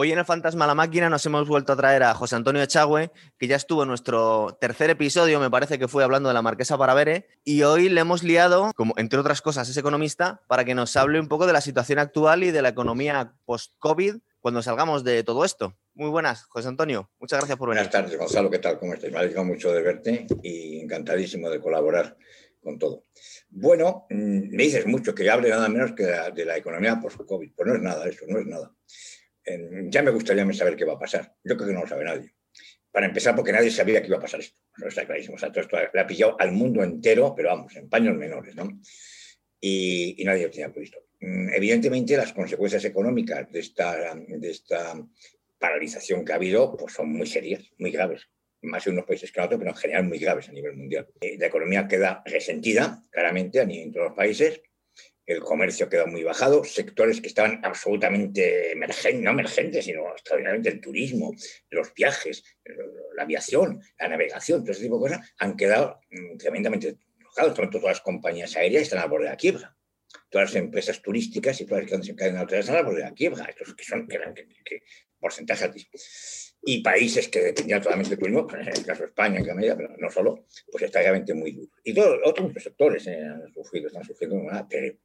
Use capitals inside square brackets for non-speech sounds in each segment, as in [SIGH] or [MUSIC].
Hoy en el Fantasma la Máquina nos hemos vuelto a traer a José Antonio Echagüe, que ya estuvo en nuestro tercer episodio, me parece que fue hablando de la Marquesa Paravere, y hoy le hemos liado, como entre otras cosas es economista, para que nos hable un poco de la situación actual y de la economía post-COVID cuando salgamos de todo esto. Muy buenas, José Antonio. Muchas gracias por venir. Buenas tardes, Gonzalo. ¿Qué tal? ¿Cómo estás? Me alegro mucho de verte y encantadísimo de colaborar con todo. Bueno, mm, me dices mucho que hable nada menos que de la, economía post-COVID. Pues no es nada eso, no es nada ya me gustaría saber qué va a pasar. Yo creo que no lo sabe nadie. Para empezar, porque nadie sabía que iba a pasar esto. No está clarísimo. O sea, todo esto le ha pillado al mundo entero, pero vamos, en paños menores, ¿no? Y, nadie lo tenía previsto. Mm, evidentemente, las consecuencias económicas de esta, de esta paralización que ha habido pues son muy serias, muy graves. Más en unos países que en otros, pero en general muy graves a nivel mundial. Eh, la economía queda resentida, claramente, a nivel de todos los países el comercio quedó muy bajado, sectores que estaban absolutamente emergentes, no emergentes, sino extraordinariamente el turismo, los viajes, la aviación, la navegación, todo ese tipo de cosas, han quedado mm, tremendamente tocados. Todas las compañías aéreas están al borde de la quiebra. Todas las empresas turísticas y todas las que se encadenan están al borde de la quiebra. Estos que son que, que, porcentaje altísimo. Y países que dependían totalmente del turismo, en el caso de España, en medida, pero no solo, pues está realmente muy duro. Y todos otros sectores eh, han sufrido, están sufriendo terrible.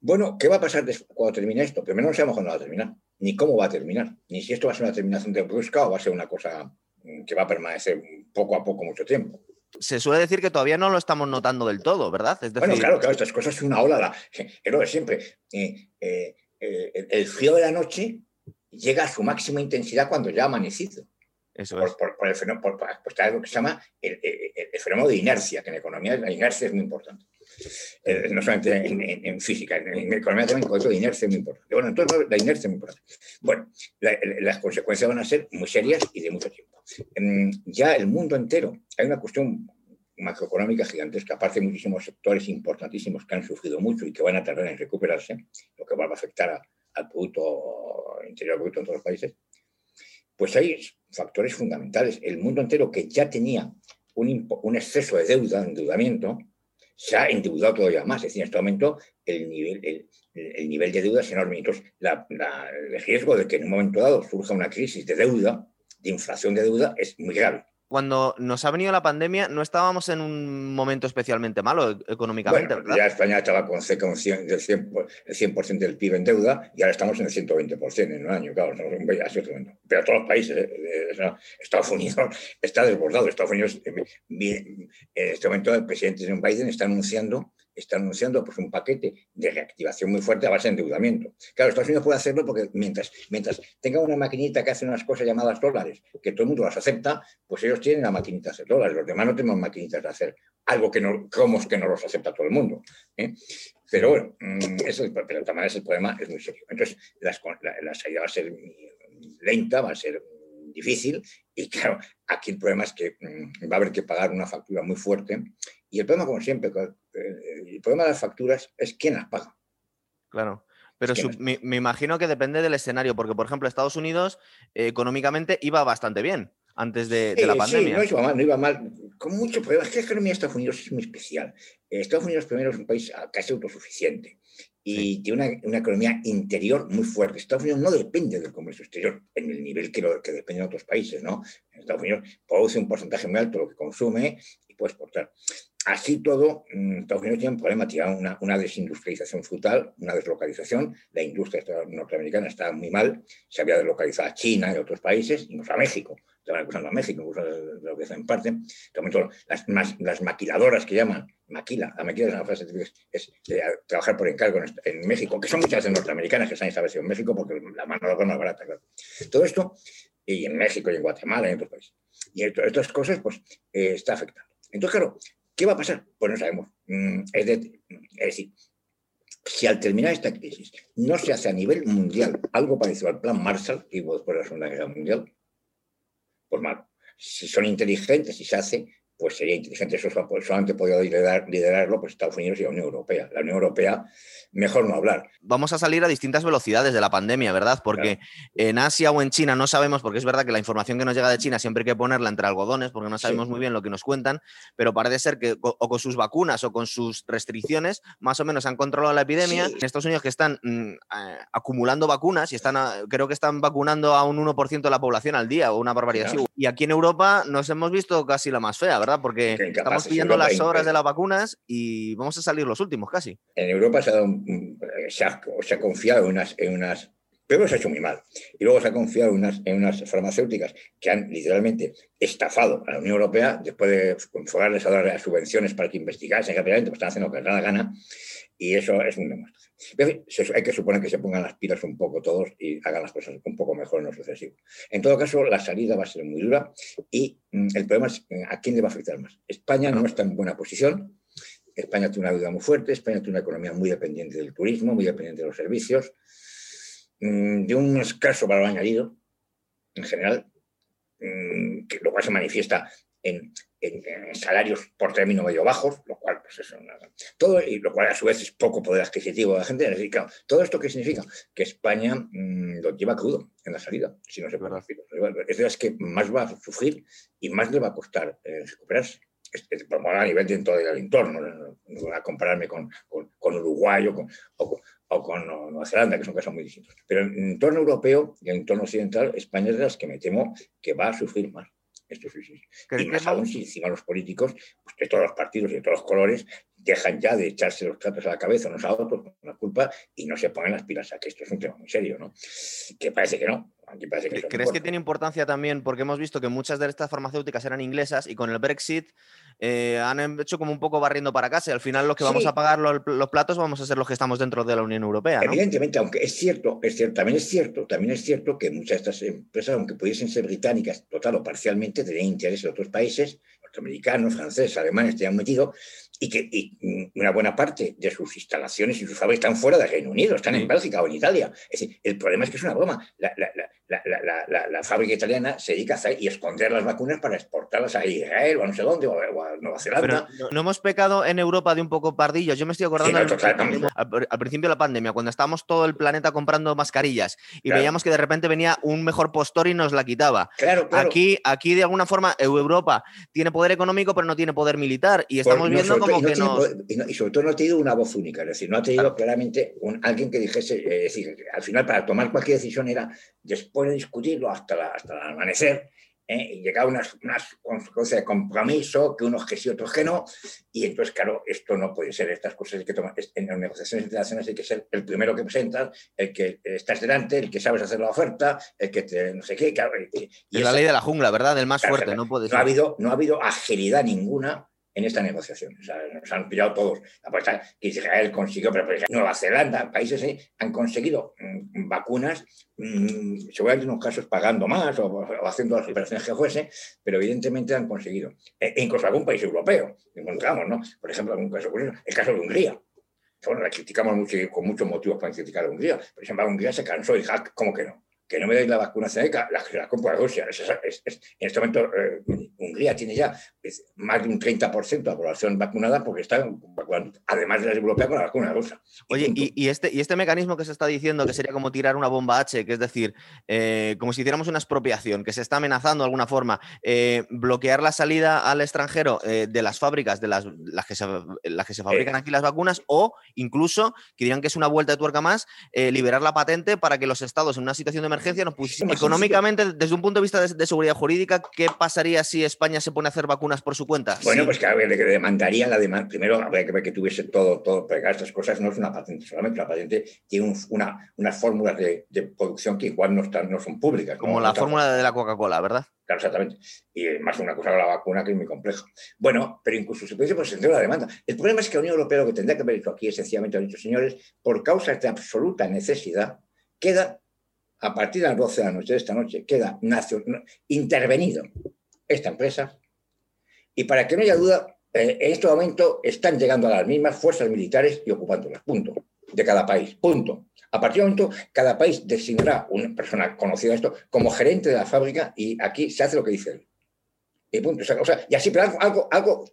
Bueno, ¿qué va a pasar cuando termine esto? Primero no sabemos cuándo va a terminar, ni cómo va a terminar, ni si esto va a ser una terminación de brusca o va a ser una cosa mm, que va a permanecer poco a poco mucho tiempo. Se suele decir que todavía no lo estamos notando del todo, ¿verdad? Bueno, claro, claro, estas cosas son una ola, es lo de siempre. Eh, eh, eh, el frío de la noche llega a su máxima intensidad cuando ya ha amanecido. Eso por, es. Por, el fenómeno, por, lo que se llama el, fenómeno de inercia, que en economía la inercia es muy importante. Eh, no solamente en, física, en, economía también, con de inercia muy importante. Bueno, entonces la inercia es muy importante. Bueno, las consecuencias van a ser muy serias y de mucho tiempo. ya el mundo entero, hay una cuestión macroeconómica gigantesca, aparte de muchísimos sectores importantísimos que han sufrido mucho y que van a tardar en recuperarse, lo que va a afectar al Producto Interior Bruto en todos los países, pues hay factores fundamentales. El mundo entero que ya tenía un, un exceso de deuda, endeudamiento, se ha endeudado todavía más. Es decir, en este momento el nivel, el, nivel de deuda es enorme. Entonces, el riesgo de que en un momento dado surja una crisis de deuda, de inflación de deuda, es muy grave cuando nos ha venido la pandemia no estábamos en un momento especialmente malo e-, económicamente, ¿verdad? Ya España estaba con, cerca del 100%, el 100 del PIB en deuda y ahora estamos en el 120% en un año, claro, estamos en así Pero todos los países, eh, eh, Estados Unidos [LAUGHS] está desbordado. Estados Unidos, eh, en este momento el presidente de un país está anunciando está anunciando pues, un paquete de reactivación muy fuerte a base de endeudamiento. Claro, Estados Unidos puede hacerlo porque mientras, mientras tenga una maquinita que hace unas cosas llamadas dólares, que todo el mundo las acepta, pues ellos tienen la maquinita de hacer dólares. Los demás no tenemos maquinitas de hacer algo que no, como que no los acepta todo el mundo. ¿eh? Pero bueno, mm, pero es el problema es muy serio. Entonces, la, la salida va a ser lenta, va a ser difícil y claro, aquí el problema es que mm, va a haber que pagar una factura muy fuerte y el problema, como siempre, el problema de las facturas es quién las paga. Claro. Pero me, imagino que depende del escenario, porque, por ejemplo, Estados Unidos eh, económicamente iba bastante bien antes de, la pandemia. Sí, no iba mal, no iba mal. Con mucho problema. Es que la economía de Estados Unidos es muy especial. Estados Unidos, primero, es un país casi autosuficiente y tiene una, economía interior muy fuerte. Estados Unidos no depende del comercio exterior en el nivel que, lo, que depende de otros países. ¿no? Estados Unidos produce un porcentaje muy alto de lo que consume y puede exportar. Así todo, mm, Estados Unidos tiene un problema, tiene una, una, desindustrialización frutal, una deslocalización. La industria norteamericana está muy mal, se había deslocalizado a China y otros países, incluso a México. Estaban acusando a México, incluso de lo que es en parte. Las, las maquiladoras que llaman, maquila, la maquila es una frase es trabajar por encargo en, México, que son muchas de norteamericanas que están establecidas en México porque la mano de obra es más barata. Claro. Todo esto, y en México y en Guatemala y en otros países. Y estas cosas, pues, eh, está afectando. Entonces, claro, ¿Qué va a pasar? Pues no sabemos. Mm, es, decir, si al terminar esta crisis no se hace a nivel mundial algo parecido al plan Marshall, que hubo después de la Segunda Guerra Mundial, pues mal. Si son inteligentes y se hace, pues sería inteligente. Eso solamente podría liderar, liderarlo pues, Estados Unidos y la Unión Europea. La Unión Europea, mejor no hablar. Vamos a salir a distintas velocidades de la pandemia, ¿verdad? Porque en Asia o en China no sabemos, porque es verdad que la información que nos llega de China siempre hay que ponerla entre algodones, porque no sabemos muy bien lo que nos cuentan, pero parece ser que o con sus vacunas o con sus restricciones, más o menos han controlado la epidemia. En Estados Unidos que están mm, eh, acumulando vacunas y están, creo que están vacunando a un 1% de la población al día o una barbaridad Y aquí en Europa nos hemos visto casi la más fea, ¿verdad? Porque estamos pillando las horas de las vacunas y vamos a salir los últimos casi. En Europa se ha, se ha, confiado en unas, en unas Primero se ha hecho muy mal. Y luego se ha confiado en unas, farmacéuticas que han literalmente estafado a la Unión Europea después de enfocarles a dar subvenciones para que investigasen rápidamente, pues están haciendo lo que les da la gana. Y eso es un demostración. Hay que suponer que se pongan las pilas un poco todos y hagan las cosas un poco mejor en lo sucesivo. En todo caso, la salida va a ser muy dura y mm, el problema es eh, a quién le va a afectar más. España no está en buena posición. España tiene una deuda muy fuerte, España tiene una economía muy dependiente del turismo, muy dependiente de los servicios, de un escaso valor añadido en general, mm, que lo cual se manifiesta en, salarios por término medio bajos, lo cual, pues eso, todo, y lo cual a su vez es poco poder adquisitivo de la gente. Es ¿todo esto qué significa? Que España mm, lo lleva crudo en la salida, si no se puede Es de las que más va a sufrir y más le va a costar eh, recuperarse. Es, a nivel dentro del entorno, no, voy a compararme con, con, Uruguay o con, o, con Nueva Zelanda, que son casos muy distintos. Pero en el entorno europeo y en el entorno occidental, España es de las que me temo que va a sufrir más. Esto sí, sí. Y más aún si encima los políticos, pues de todos los partidos y de todos los colores, dejan ya de echarse los tratos a la cabeza unos a otros con la culpa y no se ponen las pilas a que esto es un tema muy serio, ¿no? Que parece que no. ¿Crees que tiene importancia también? Porque hemos visto que muchas de estas farmacéuticas eran inglesas y con el Brexit eh, han hecho como un poco barriendo para casa y al final los que vamos a pagar los, platos vamos a ser los que estamos dentro de la Unión Europea. Evidentemente, aunque es cierto, es cierto, también es cierto, también es cierto que muchas de estas empresas, aunque pudiesen ser británicas total o parcialmente, tenían interés en otros países, norteamericanos, franceses, alemanes, te han metido, y que una buena parte de sus instalaciones y sus fábricas están fuera del Reino Unido, están en Bélgica o en Italia. Es decir, el problema es que es una broma. La, la, fábrica italiana se dedica a hacer y esconder las vacunas para exportarlas a Israel o a no sé dónde, o a, Nueva Zelanda. no, hemos pecado en Europa de un poco pardillos. Yo me estoy acordando al, principio de la pandemia, cuando estábamos todo el planeta comprando mascarillas y veíamos que de repente venía un mejor postor y nos la quitaba. Claro, Aquí, aquí, de alguna forma, Europa tiene poder económico, pero no tiene poder militar. Y estamos viendo como que y, sobre todo no ha tenido una voz única, es decir, no ha tenido claramente un, alguien que dijese, eh, es decir, al final para tomar cualquier decisión era después de discutirlo hasta, hasta el amanecer, ¿eh? y llegar a unas, unas consecuencias de compromiso, que unos que sí, otros que no, y entonces, claro, esto no puede ser, estas cosas hay que tomar, en las negociaciones internacionales hay que ser el primero que presentas, el que estás delante, el que sabes hacer la oferta, el que te, no sé qué, claro. Y, es la ley de la jungla, ¿verdad? El más fuerte, no puede ser. ha habido, no ha habido agilidad ninguna en esta negociación. O sea, nos han pillado todos. La que Israel consiguió, pero Nueva Zelanda, países ahí, han conseguido mm, vacunas, mmm, seguramente en unos casos pagando más o, haciendo las operaciones que fuese, pero evidentemente han conseguido. E, e incluso algún país europeo, encontramos, ¿no? Por ejemplo, algún caso el caso de Hungría. Bueno, la criticamos mucho con muchos motivos para criticar a Hungría. Por ejemplo, Hungría se cansó y dijo, ah, ¿cómo que no? que no me dais la vacuna AstraZeneca, la, la compra Rusia. en este momento, eh, Hungría tiene ya más de un 30% de la población vacunada porque está vacunando, además de la europea, con la vacuna rusa. Oye, y, este, y este mecanismo que se está diciendo que sería como tirar una bomba H, que es decir, eh, como si hiciéramos una expropiación, que se está amenazando de alguna forma, eh, bloquear la salida al extranjero de las fábricas, de las, las, que, se, las que se fabrican aquí las vacunas, o incluso, que dirían que es una vuelta de tuerca más, liberar la patente para que los estados en una situación de emergencia económicamente, desde un punto de vista de, seguridad jurídica, ¿qué pasaría si España se pone a hacer vacunas por su cuenta? Bueno, pues ver, que demandaría la demanda. Primero, habría que ver que tuviese todo, todo, porque estas cosas no es una patente solamente, la patente tiene una, unas fórmulas de, producción que igual no, están, no son públicas. Como la fórmula de la Coca-Cola, ¿verdad? Claro, exactamente. Y más una cosa de la vacuna que es muy compleja. Bueno, pero incluso se puede pues, la demanda. El problema es que la Unión Europea lo que tendría que haber hecho aquí es sencillamente, han dicho señores, por causas de absoluta necesidad, queda a partir de las 12 de la noche de esta noche queda intervenido esta empresa y para que no haya duda, eh, en este momento están llegando a las mismas fuerzas militares y ocupándolas, punto, de cada país, punto. A partir de momento, cada país designará una persona conocida esto como gerente de la fábrica y aquí se hace lo que dice él. Y punto. O sea, y así, pero algo, algo, algo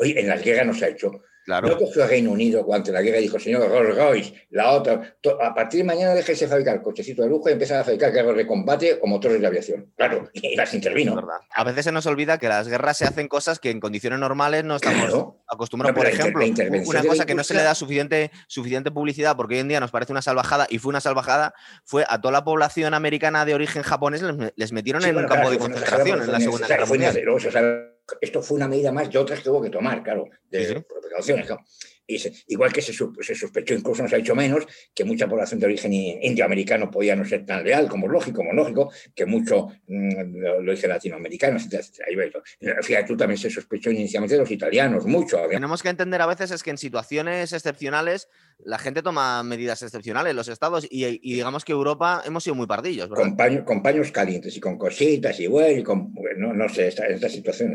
en las guerras no se ha hecho. Claro. No cogió a Reino Unido cuando la guerra dijo, señor Rolls Royce, la otra, a partir de mañana déjese fabricar cochecitos de lujo y empieza a fabricar carros de combate o motores de aviación. Claro, y las intervino. A veces se nos olvida que las guerras se hacen cosas que en condiciones normales no estamos acostumbrados. Por ejemplo, una cosa que no se le da suficiente, suficiente publicidad porque hoy en día nos parece una salvajada y fue una salvajada, fue a toda la población americana de origen japonés les, metieron en un campo de concentración en la Segunda Guerra Mundial esto fue una medida más de otras que hubo que tomar, claro, de precauciones. igual que se, sospechó, incluso no se ha hecho menos, que mucha población de origen indioamericano podía no ser tan leal, como es lógico, como lógico, que mucho mm, lo dice latinoamericano, etcétera, etcétera. Fíjate, tú también se sospechó inicialmente de los italianos, mucho. Tenemos que entender a veces es que en situaciones excepcionales la gente toma medidas excepcionales, los estados, y, digamos que Europa hemos sido muy pardillos. Con, paños, calientes y con cositas y bueno, y con, no, no sé, esta, esta situación,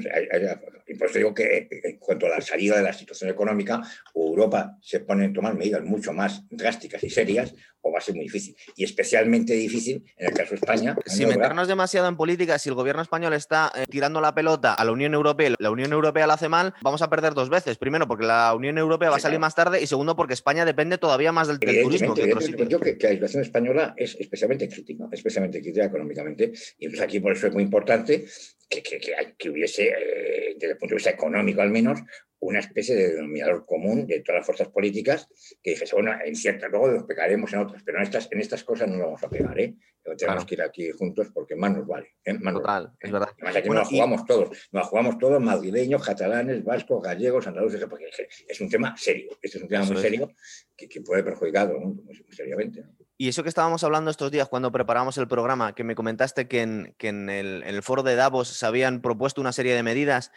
y por eso digo que en cuanto a la salida de la situación económica, Europa se pone a tomar medidas mucho más drásticas y serias, o va a ser muy difícil. Y especialmente difícil en el caso de España. Si meternos demasiado en política, si el gobierno español está eh, tirando la pelota a la Unión Europea, la Unión Europea la hace mal, vamos a perder dos veces. Primero, porque la Unión Europea va a salir más tarde, y segundo, porque España depende todavía más del, turismo que otros Yo creo que, la situación española es especialmente crítica, especialmente crítica económicamente, y pues aquí por eso es muy importante que, que, hubiese, eh, desde el punto de vista económico al menos, una especie de denominador común de todas las fuerzas políticas que dijese, bueno, en ciertas, luego nos pegaremos en otras, pero en estas, en estas cosas no nos vamos a pegar, ¿eh? tenemos que ir aquí juntos porque más nos vale. ¿eh? Total, es verdad. Además, aquí nos jugamos todos, nos jugamos todos, madrileños, catalanes, vascos, gallegos, andaluces, porque es un tema serio, este es un tema muy serio que, que, puede perjudicar muy, seriamente. Y eso que estábamos hablando estos días cuando preparamos el programa, que me comentaste que en, que en, el, en el foro de Davos se habían propuesto una serie de medidas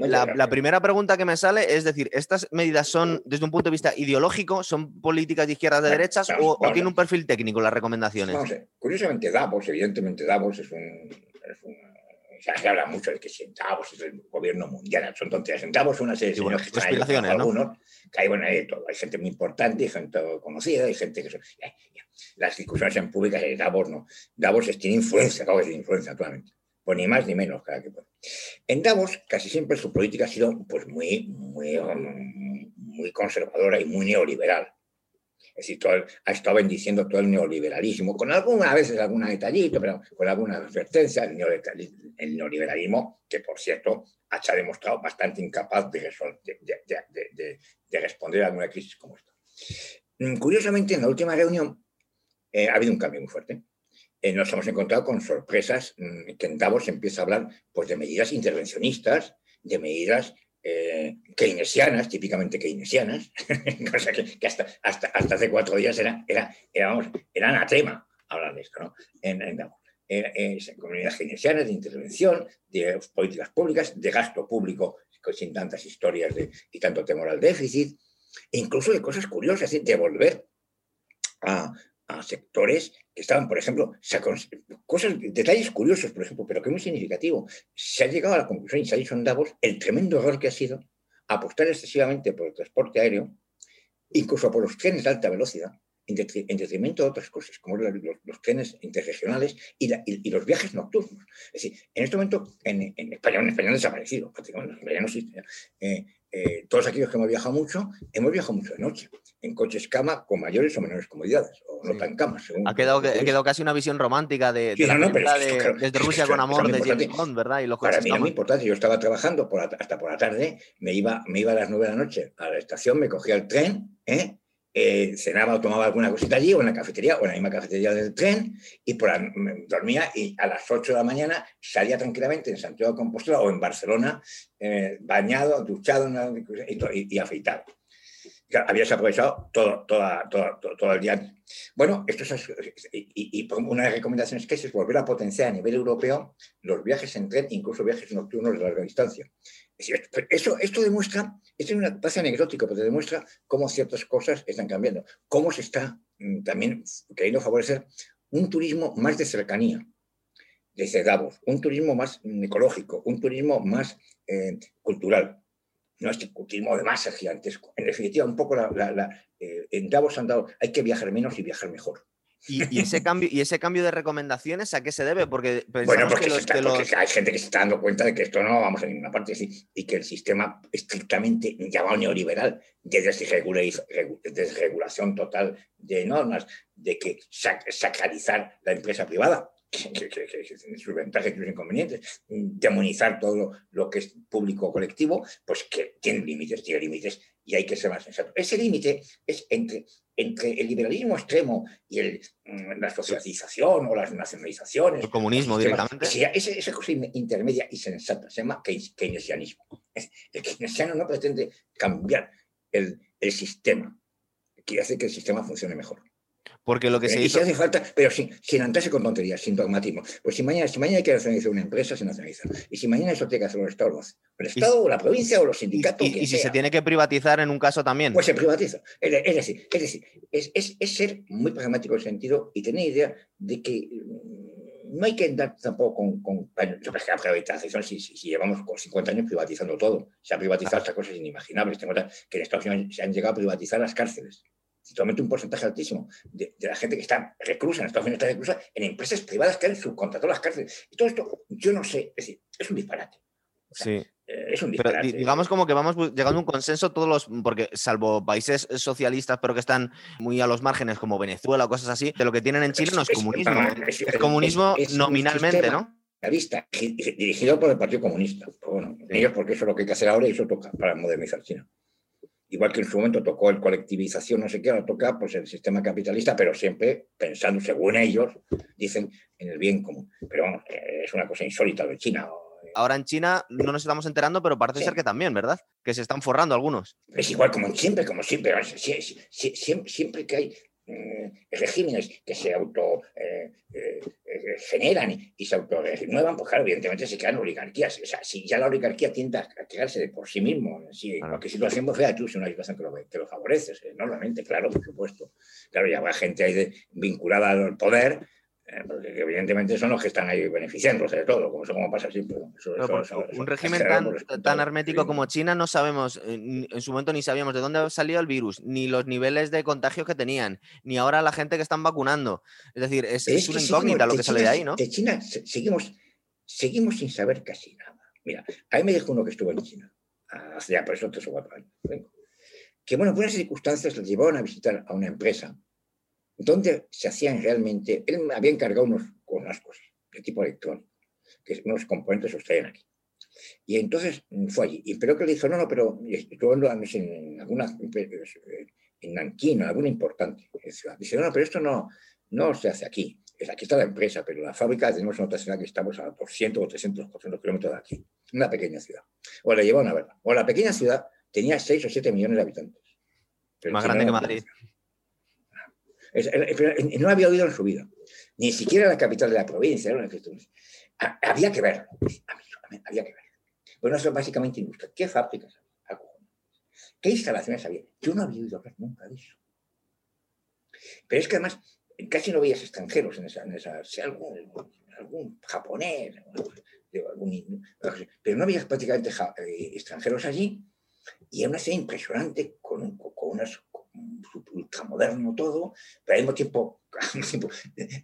la, primera pregunta que me sale es decir, ¿estas medidas son desde un punto de vista ideológico, son políticas de izquierdas, de derechas o, tiene un perfil técnico las recomendaciones? Curiosamente, Davos, evidentemente Davos es un... se habla mucho de que si Davos es el gobierno mundial, son tonterías. En Davos una serie de bueno, que algunos, que hay, bueno, hay, todo. hay gente muy importante, hay gente conocida, hay gente que... Son, Las discusiones en públicas de Davos no. Davos tiene influencia, claro que tiene influencia, actualmente pues ni más ni menos cada que puede. En Davos casi siempre su política ha sido pues muy, muy, muy conservadora y muy neoliberal. Es decir, ha estado bendiciendo todo el neoliberalismo, con algunas veces algún detallito, pero con alguna advertencia, el neoliberalismo, que por cierto ha demostrado bastante incapaz de, de, responder a alguna crisis como esta. Mm, curiosamente, en la última reunión eh, ha habido un cambio muy fuerte. Eh, nos hemos encontrado con sorpresas mm, que en Davos se empieza a hablar pues, de medidas intervencionistas, de medidas eh, keynesianas, típicamente keynesianas, [LAUGHS] cosa que, hasta, hasta, hace cuatro días era, era, era, vamos, era anatema hablar de esto, ¿no? En, en. Eh, comunidades keynesianas de intervención, de políticas públicas, de gasto público sin tantas historias de, y tanto temor al déficit, e incluso de cosas curiosas, de volver a, a sectores que estaban, por ejemplo, cosas, detalles curiosos, por ejemplo, pero que muy significativo. Se ha llegado a la conclusión, y se ha dicho en el tremendo error que ha sido apostar excesivamente por el transporte aéreo, incluso por los trenes de alta velocidad, en, detrimento de otras cosas, como los, trenes interregionales y, los viajes nocturnos. Es decir, en este momento en, España, en España han desaparecido, prácticamente, en España no existe. Eh, todos aquellos que hemos viajado mucho, hemos viajado mucho de noche, en coches cama con mayores o menores comodidades, o no tan camas. Ha quedado, quedado, casi una visión romántica de, desde Rusia con amor de James Bond, ¿verdad? Y los para mí es muy importante. Yo estaba trabajando hasta por la tarde, me iba, me iba a las nueve de la noche a la estación, me cogía el tren, ¿eh? Eh, cenaba o tomaba alguna cosita allí, o en la cafetería, o en la misma cafetería del tren, y por dormía y a las 8 de la mañana salía tranquilamente en Santiago de Compostela o en Barcelona, eh, bañado, duchado y, afeitado. habías aprovechado todo, toda, todo el día. Bueno, esto es, y, una de las recomendaciones que es, volver a potenciar a nivel europeo los viajes en tren, incluso viajes nocturnos de larga distancia. Esto demuestra, esto es una base anecdótico, pero demuestra cómo ciertas cosas están cambiando, cómo se está mm, también queriendo favorecer un turismo más de cercanía, desde Davos, un turismo más ecológico, un turismo más eh, cultural, no este turismo de masa gigantesco. En definitiva, un poco eh, en Davos han dado, hay que viajar menos y viajar mejor. ¿Y, ese cambio, ¿Y ese cambio de recomendaciones a qué se debe? Porque bueno, porque, hay gente que se está dando cuenta de que esto no vamos a ninguna parte y que el sistema estrictamente llamado neoliberal de desregulación total de normas, de que sacralizar la empresa privada, que, tiene sus ventajas y sus inconvenientes, demonizar todo lo que es público o colectivo, pues que tiene límites, tiene límites y hay que ser más sensato. Ese límite es entre, entre el liberalismo extremo y el, mm, la socialización o las nacionalizaciones. El comunismo directamente. esa cosa intermedia y sensata se llama keynesianismo. El keynesiano no pretende cambiar el, el sistema, quiere hacer que el sistema funcione mejor. Porque lo que se y hizo... hace falta, pero sin, sin andarse con tonterías, sin dogmatismo. Pues si mañana, si mañana hay que nacionalizar una empresa, se nacionaliza. Y si mañana eso tiene que hacer el Estado, lo hace. El Estado, o la provincia, o los sindicatos. Y, si se tiene que privatizar en un caso también. Pues se privatiza. Es, decir, es, decir es, es, es, ser muy pragmático en el sentido y tener idea de que mm, no hay que andar tampoco con, con la privatización, si, si, llevamos 50 años privatizando todo, se ha privatizado estas cosas inimaginables. Tengo que en Estados Unidos se han llegado a privatizar las cárceles un porcentaje altísimo de, la gente que está reclusa en Estados Unidos está reclusa en empresas privadas que han subcontratado las cárceles. Y todo esto, yo no sé, es decir, es un disparate. sí. Eh, es un disparate. Pero digamos como que vamos llegando a un consenso todos los, porque salvo países socialistas, pero que están muy a los márgenes, como Venezuela o cosas así, de lo que tienen en Chile no es, comunismo. Es, comunismo nominalmente, ¿no? Vista, dirigido por el Partido Comunista. Pues bueno, ellos porque eso es lo que hay que hacer ahora y eso toca para modernizar China igual que en su momento tocó el colectivización, no sé qué, ahora toca pues, el sistema capitalista, pero siempre pensando, según ellos, dicen, en el bien común. Pero eh, es una cosa insólita de China. Ahora en China no nos estamos enterando, pero parece ser que también, ¿verdad? Que se están forrando algunos. Es igual como siempre, como siempre. Siempre, siempre que hay regímenes que se auto eh, eh, generan y se auto renuevan, pues claro, evidentemente se crean oligarquías. O sea, si ya la oligarquía tiende a crearse de por sí mismo, si, claro. que situación, pues fea tú, si una situación que lo, que lo favorece, enormemente, claro, por supuesto. Claro, ya va gente ahí vinculada al poder, eh, porque evidentemente son los que están ahí beneficiándose de todo, como, como pasa siempre. un régimen tan, hermético como China no sabemos, eh, en su momento ni sabíamos de dónde ha salido el virus, ni los niveles de contagio que tenían, ni ahora la gente que están vacunando. Es decir, es, una incógnita lo que sale de ahí, ¿no? De China seguimos, seguimos sin saber casi nada. Mira, a mí me dijo uno que estuvo en China, hace ya por eso tres o cuatro años, que bueno, por unas circunstancias le llevaron a visitar a una empresa donde se hacían realmente, él había encargado unos, unas cosas de tipo electrónico, que unos componentes los traían aquí. Y entonces mm, fue allí. Y pero que le dijo, no, no, pero estuvo en alguna, en Nankín, alguna importante ciudad. Dice, no, no, pero esto no, no se hace aquí. Aquí está la empresa, pero la fábrica tenemos en otra ciudad que estamos a 200 o 300, 400 kilómetros de aquí. Una pequeña ciudad. O le llevaron a verla. O la pequeña ciudad tenía 6 o 7 millones de habitantes. Más grande que Madrid no había oído en su vida. Ni siquiera la capital de la provincia. Había que ver. Había que ver. Bueno, eso es básicamente industria. ¿Qué fábricas había? ¿Qué instalaciones había? Yo no había oído hablar nunca de eso. Pero es que además casi no veías extranjeros en esa, algún, japonés, pero no había prácticamente eh, extranjeros allí y era una ciudad impresionante con, con unas ultramoderno todo, pero [LAUGHS] al mismo tiempo,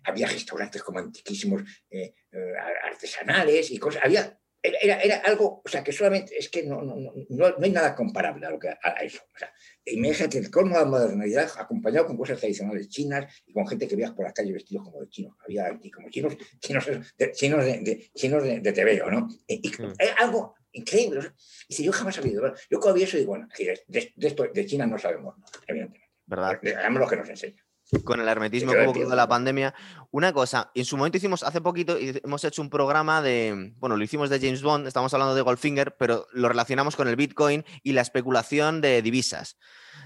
había restaurantes como antiquísimos eh, eh, artesanales y cosas. Había, era, era, algo, o sea, que solamente es que no, no, no, no hay nada comparable a, lo que, a eso. O sea, imagínate el colmo de la modernidad acompañado con cosas tradicionales chinas y con gente que viaja por la calle vestidos como de chinos. Había como chinos, chinos, de, chinos, de, de, chinos de, de TVO, ¿no? Y, y, mm. algo increíble. Y si yo jamás había oído, yo cuando vi eso digo, bueno, de, de, esto, de China no sabemos evidentemente. ¿verdad? Hagamos lo que nos enseña. Con el hermetismo que hubo de la pandemia. Una cosa, en su momento hicimos, hace poquito, hemos hecho un programa de, bueno, lo hicimos de James Bond, estamos hablando de Goldfinger, pero lo relacionamos con el Bitcoin y la especulación de divisas.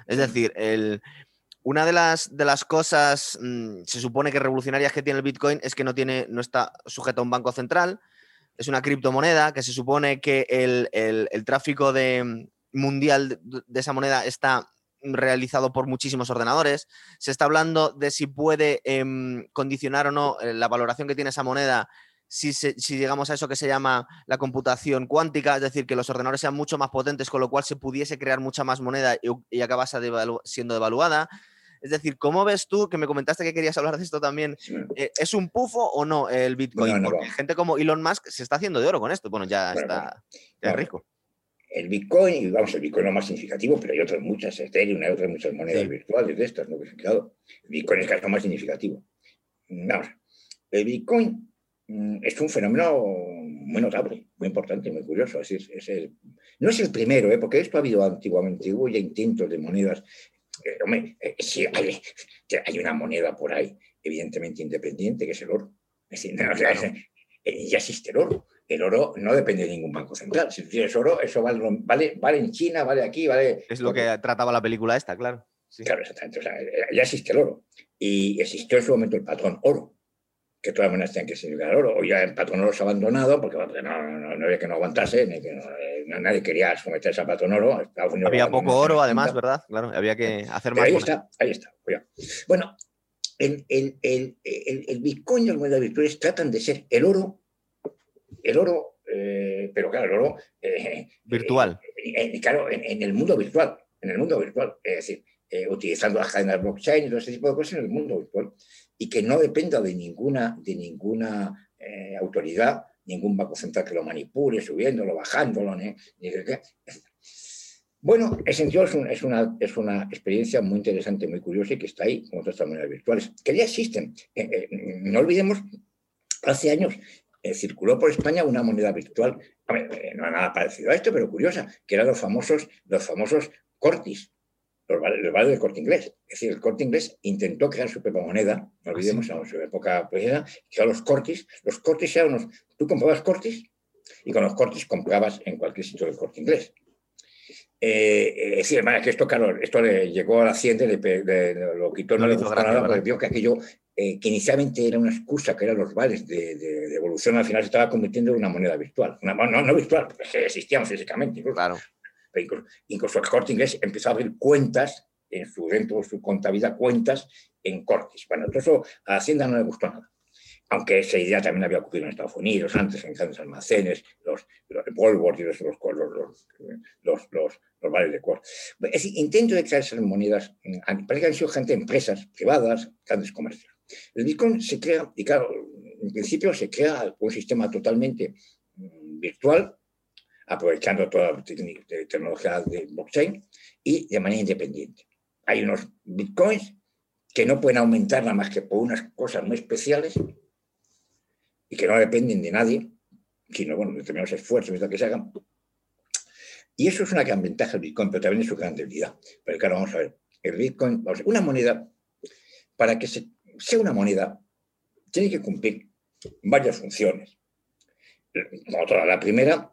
Es decir, el, una de las, de las cosas, mmm, se supone que revolucionarias que tiene el Bitcoin es que no, tiene, no está sujeto a un banco central, es una criptomoneda que se supone que el, el, tráfico de, mundial de esa moneda está realizado por muchísimos ordenadores. Se está hablando de si puede eh, condicionar o no eh, la valoración que tiene esa moneda si, se, si, llegamos a eso que se llama la computación cuántica, es decir, que los ordenadores sean mucho más potentes, con lo cual se pudiese crear mucha más moneda y, acabase siendo devaluada. Es decir, ¿cómo ves tú, que me comentaste que querías hablar de esto también, eh, ¿es un pufo o no el Bitcoin? Porque gente como Elon Musk se está haciendo de oro con esto. Bueno, ya está rico. El Bitcoin, vamos, el Bitcoin es lo más significativo, pero hay otras muchas, Ethereum, hay otras muchas monedas virtuales de estas, ¿no? Que se han. El Bitcoin es casi lo más significativo. Vamos, el Bitcoin mm, es un fenómeno muy notable, muy importante, muy curioso. Es, no es el primero, ¿eh? porque esto ha habido antiguamente, hubo ya intentos de monedas. Eh, hombre, eh, sí, hay, hay, una moneda por ahí, evidentemente independiente, que es el oro. Es decir, [LAUGHS] eh, ya existe el oro. El oro no depende de ningún banco central. Si tienes oro, eso vale, vale, vale en China, vale aquí, vale. Es lo que trataba la película esta, claro. Claro, exactamente. ya existe el oro. Y existió en su momento el patrón oro que todas las monedas tenían que significar oro. o ya el ha abandonado porque no, había que no aguantase, ni que eh, nadie quería someterse al patrón oro. había poco oro, además, ¿verdad? Claro, había que hacer más. ahí está, ahí está. Bueno, el, el, el, el, Bitcoin y las monedas virtuales tratan de ser el oro, el oro, eh, pero claro, el oro... Eh, virtual. claro, en, el mundo virtual, en el mundo virtual. Es decir, utilizando las cadenas blockchain y todo ese tipo de cosas en el mundo virtual y que no dependa de ninguna, de ninguna eh, autoridad, ningún banco central que lo manipule, subiéndolo, bajándolo. Bueno, en sentido es, una, es una experiencia muy interesante, muy curiosa y que está ahí, con otras monedas virtuales, que ya existen. Eh, eh, no olvidemos, hace años circuló por España una moneda virtual, no nada parecido a esto, pero curiosa, que eran los famosos, los famosos cortis, los vales, del corte inglés. Es decir, el corte inglés intentó crear su propia moneda, no ah, olvidemos, en su época precedida, que los cortis. Los cortis eran unos. Tú comprabas cortis y con los cortis comprabas en cualquier sitio del corte inglés. Eh, es decir, que esto, claro, esto le llegó a la hacienda, le, lo quitó, no, le gustó nada, porque vio que aquello, eh, que inicialmente era una excusa, que eran los vales de, evolución, al final se estaba convirtiendo en una moneda virtual. no, no virtual, porque existían físicamente. Claro incluso, el corte inglés empezó a abrir cuentas en su, dentro de su contabilidad, cuentas en cortes. Bueno, eso a Hacienda no le gustó nada. Aunque esa idea también había ocurrido en Estados Unidos, antes en grandes almacenes, los, los y los, los, los, los, bares de cuarto. Es decir, intento de crear esas monedas, parece que han sido gente, empresas privadas, grandes comercios. El Bitcoin se crea, y claro, en principio se crea un sistema totalmente mm, virtual, aprovechando toda la tecnología de blockchain y de manera independiente. Hay unos bitcoins que no pueden aumentar nada más que por unas cosas muy especiales y que no dependen de nadie, sino bueno, de determinados esfuerzos que se hagan. Y eso es una gran ventaja del Bitcoin, pero también es su gran debilidad. Pero claro, vamos a ver, el Bitcoin, una moneda, para que sea una moneda, tiene que cumplir varias funciones. La primera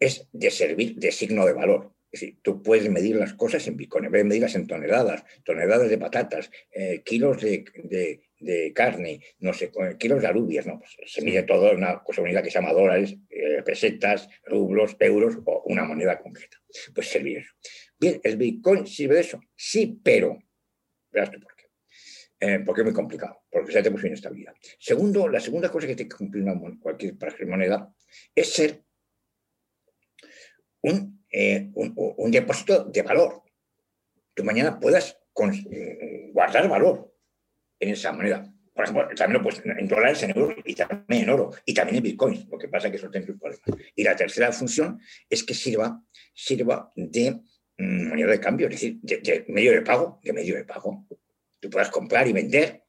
es de servir de signo de valor. Es decir, tú puedes medir las cosas en bitcoin, en vez de medirlas en toneladas, toneladas de patatas, eh, kilos de, carne, no sé, kilos de alubias, no, pues se mide todo en una cosa unida que se llama dólares, eh, pesetas, rublos, euros o una moneda concreta. Pues servir eso. Bien, ¿el bitcoin sirve de eso? Sí, pero, verás tú por qué. Eh, porque es muy complicado, porque se tenemos inestabilidad. Segundo, la segunda cosa que tiene que cumplir una, cualquier moneda es ser eh, un, un, depósito de valor. Que mañana puedas mm, guardar valor en esa moneda. Por ejemplo, también pues, en dólares, en euros y también en oro y también en bitcoins. Lo que pasa es que eso tiene sus problemas. Y la tercera función es que sirva, sirva de mm, moneda de cambio, es decir, de, medio de pago, de medio de pago. Tú puedas comprar y vender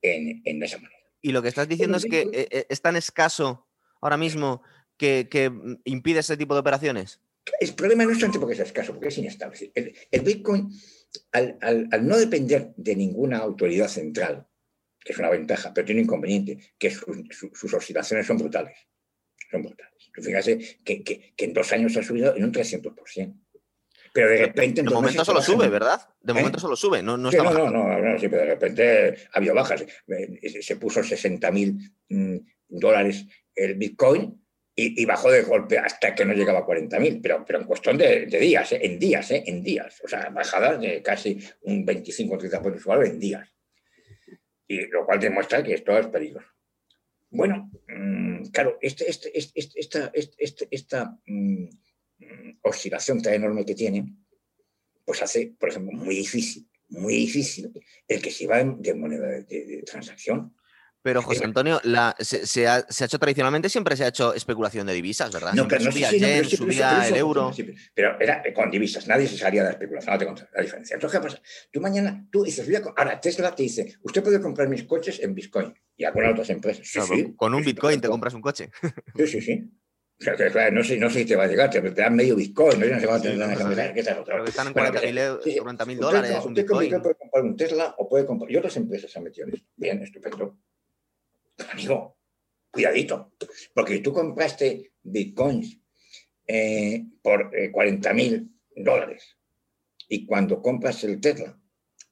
en, en esa moneda. Y lo que estás diciendo es que eh, eh, es tan escaso ahora mismo que, mm, impide ese tipo de operaciones? El problema no es tanto porque es escaso, porque es inestable. El, Bitcoin, al, no depender de ninguna autoridad central, que es una ventaja, pero tiene un inconveniente, que sus oscilaciones son brutales. Son brutales. Fíjate que, que, en dos años ha subido en un 300%. Pero de repente... De momento solo sube, ¿verdad? De ¿Eh? momento solo sube, no, no está no, no, no, no, sí, pero de repente ha habido bajas. Se puso 60 mil mm, dólares el Bitcoin y, bajó de golpe hasta que no llegaba a 40.000, pero, pero en cuestión de, días, ¿eh? en días, ¿eh? en días. O sea, bajadas de casi un 25-30% su valor en días. Y lo cual demuestra que esto es peligroso. Bueno, mm, claro, este, este, este, esta, esta mm, mm, oscilación tan enorme que tiene, pues hace, por ejemplo, muy difícil, muy difícil el que se va de moneda de transacción. Pero José Antonio, la, se, ha, hecho tradicionalmente, siempre se ha hecho especulación de divisas, ¿verdad? No, pero no subía subía el euro. pero era con divisas, nadie se salía de la especulación, no te contra la diferencia. Entonces, ¿qué pasa? Tú mañana, tú dices, ahora Tesla te dice, usted puede comprar mis coches en Bitcoin y algunas otras empresas. Sí, sí, con un Bitcoin te compras un coche. Sí, sí, sí. O sea, que, claro, no, sé, no sé si te va a llegar, te, dan medio Bitcoin, no, sé si va a tener la sí, que Pero están en 40.000 dólares. Usted, un Bitcoin. puede comprar un Tesla o puede comprar. Y otras empresas se han metido en esto. Bien, estupendo. Amigo, cuidadito, porque tú compraste bitcoins eh, por 40 eh, mil dólares. Y cuando compras el Tesla,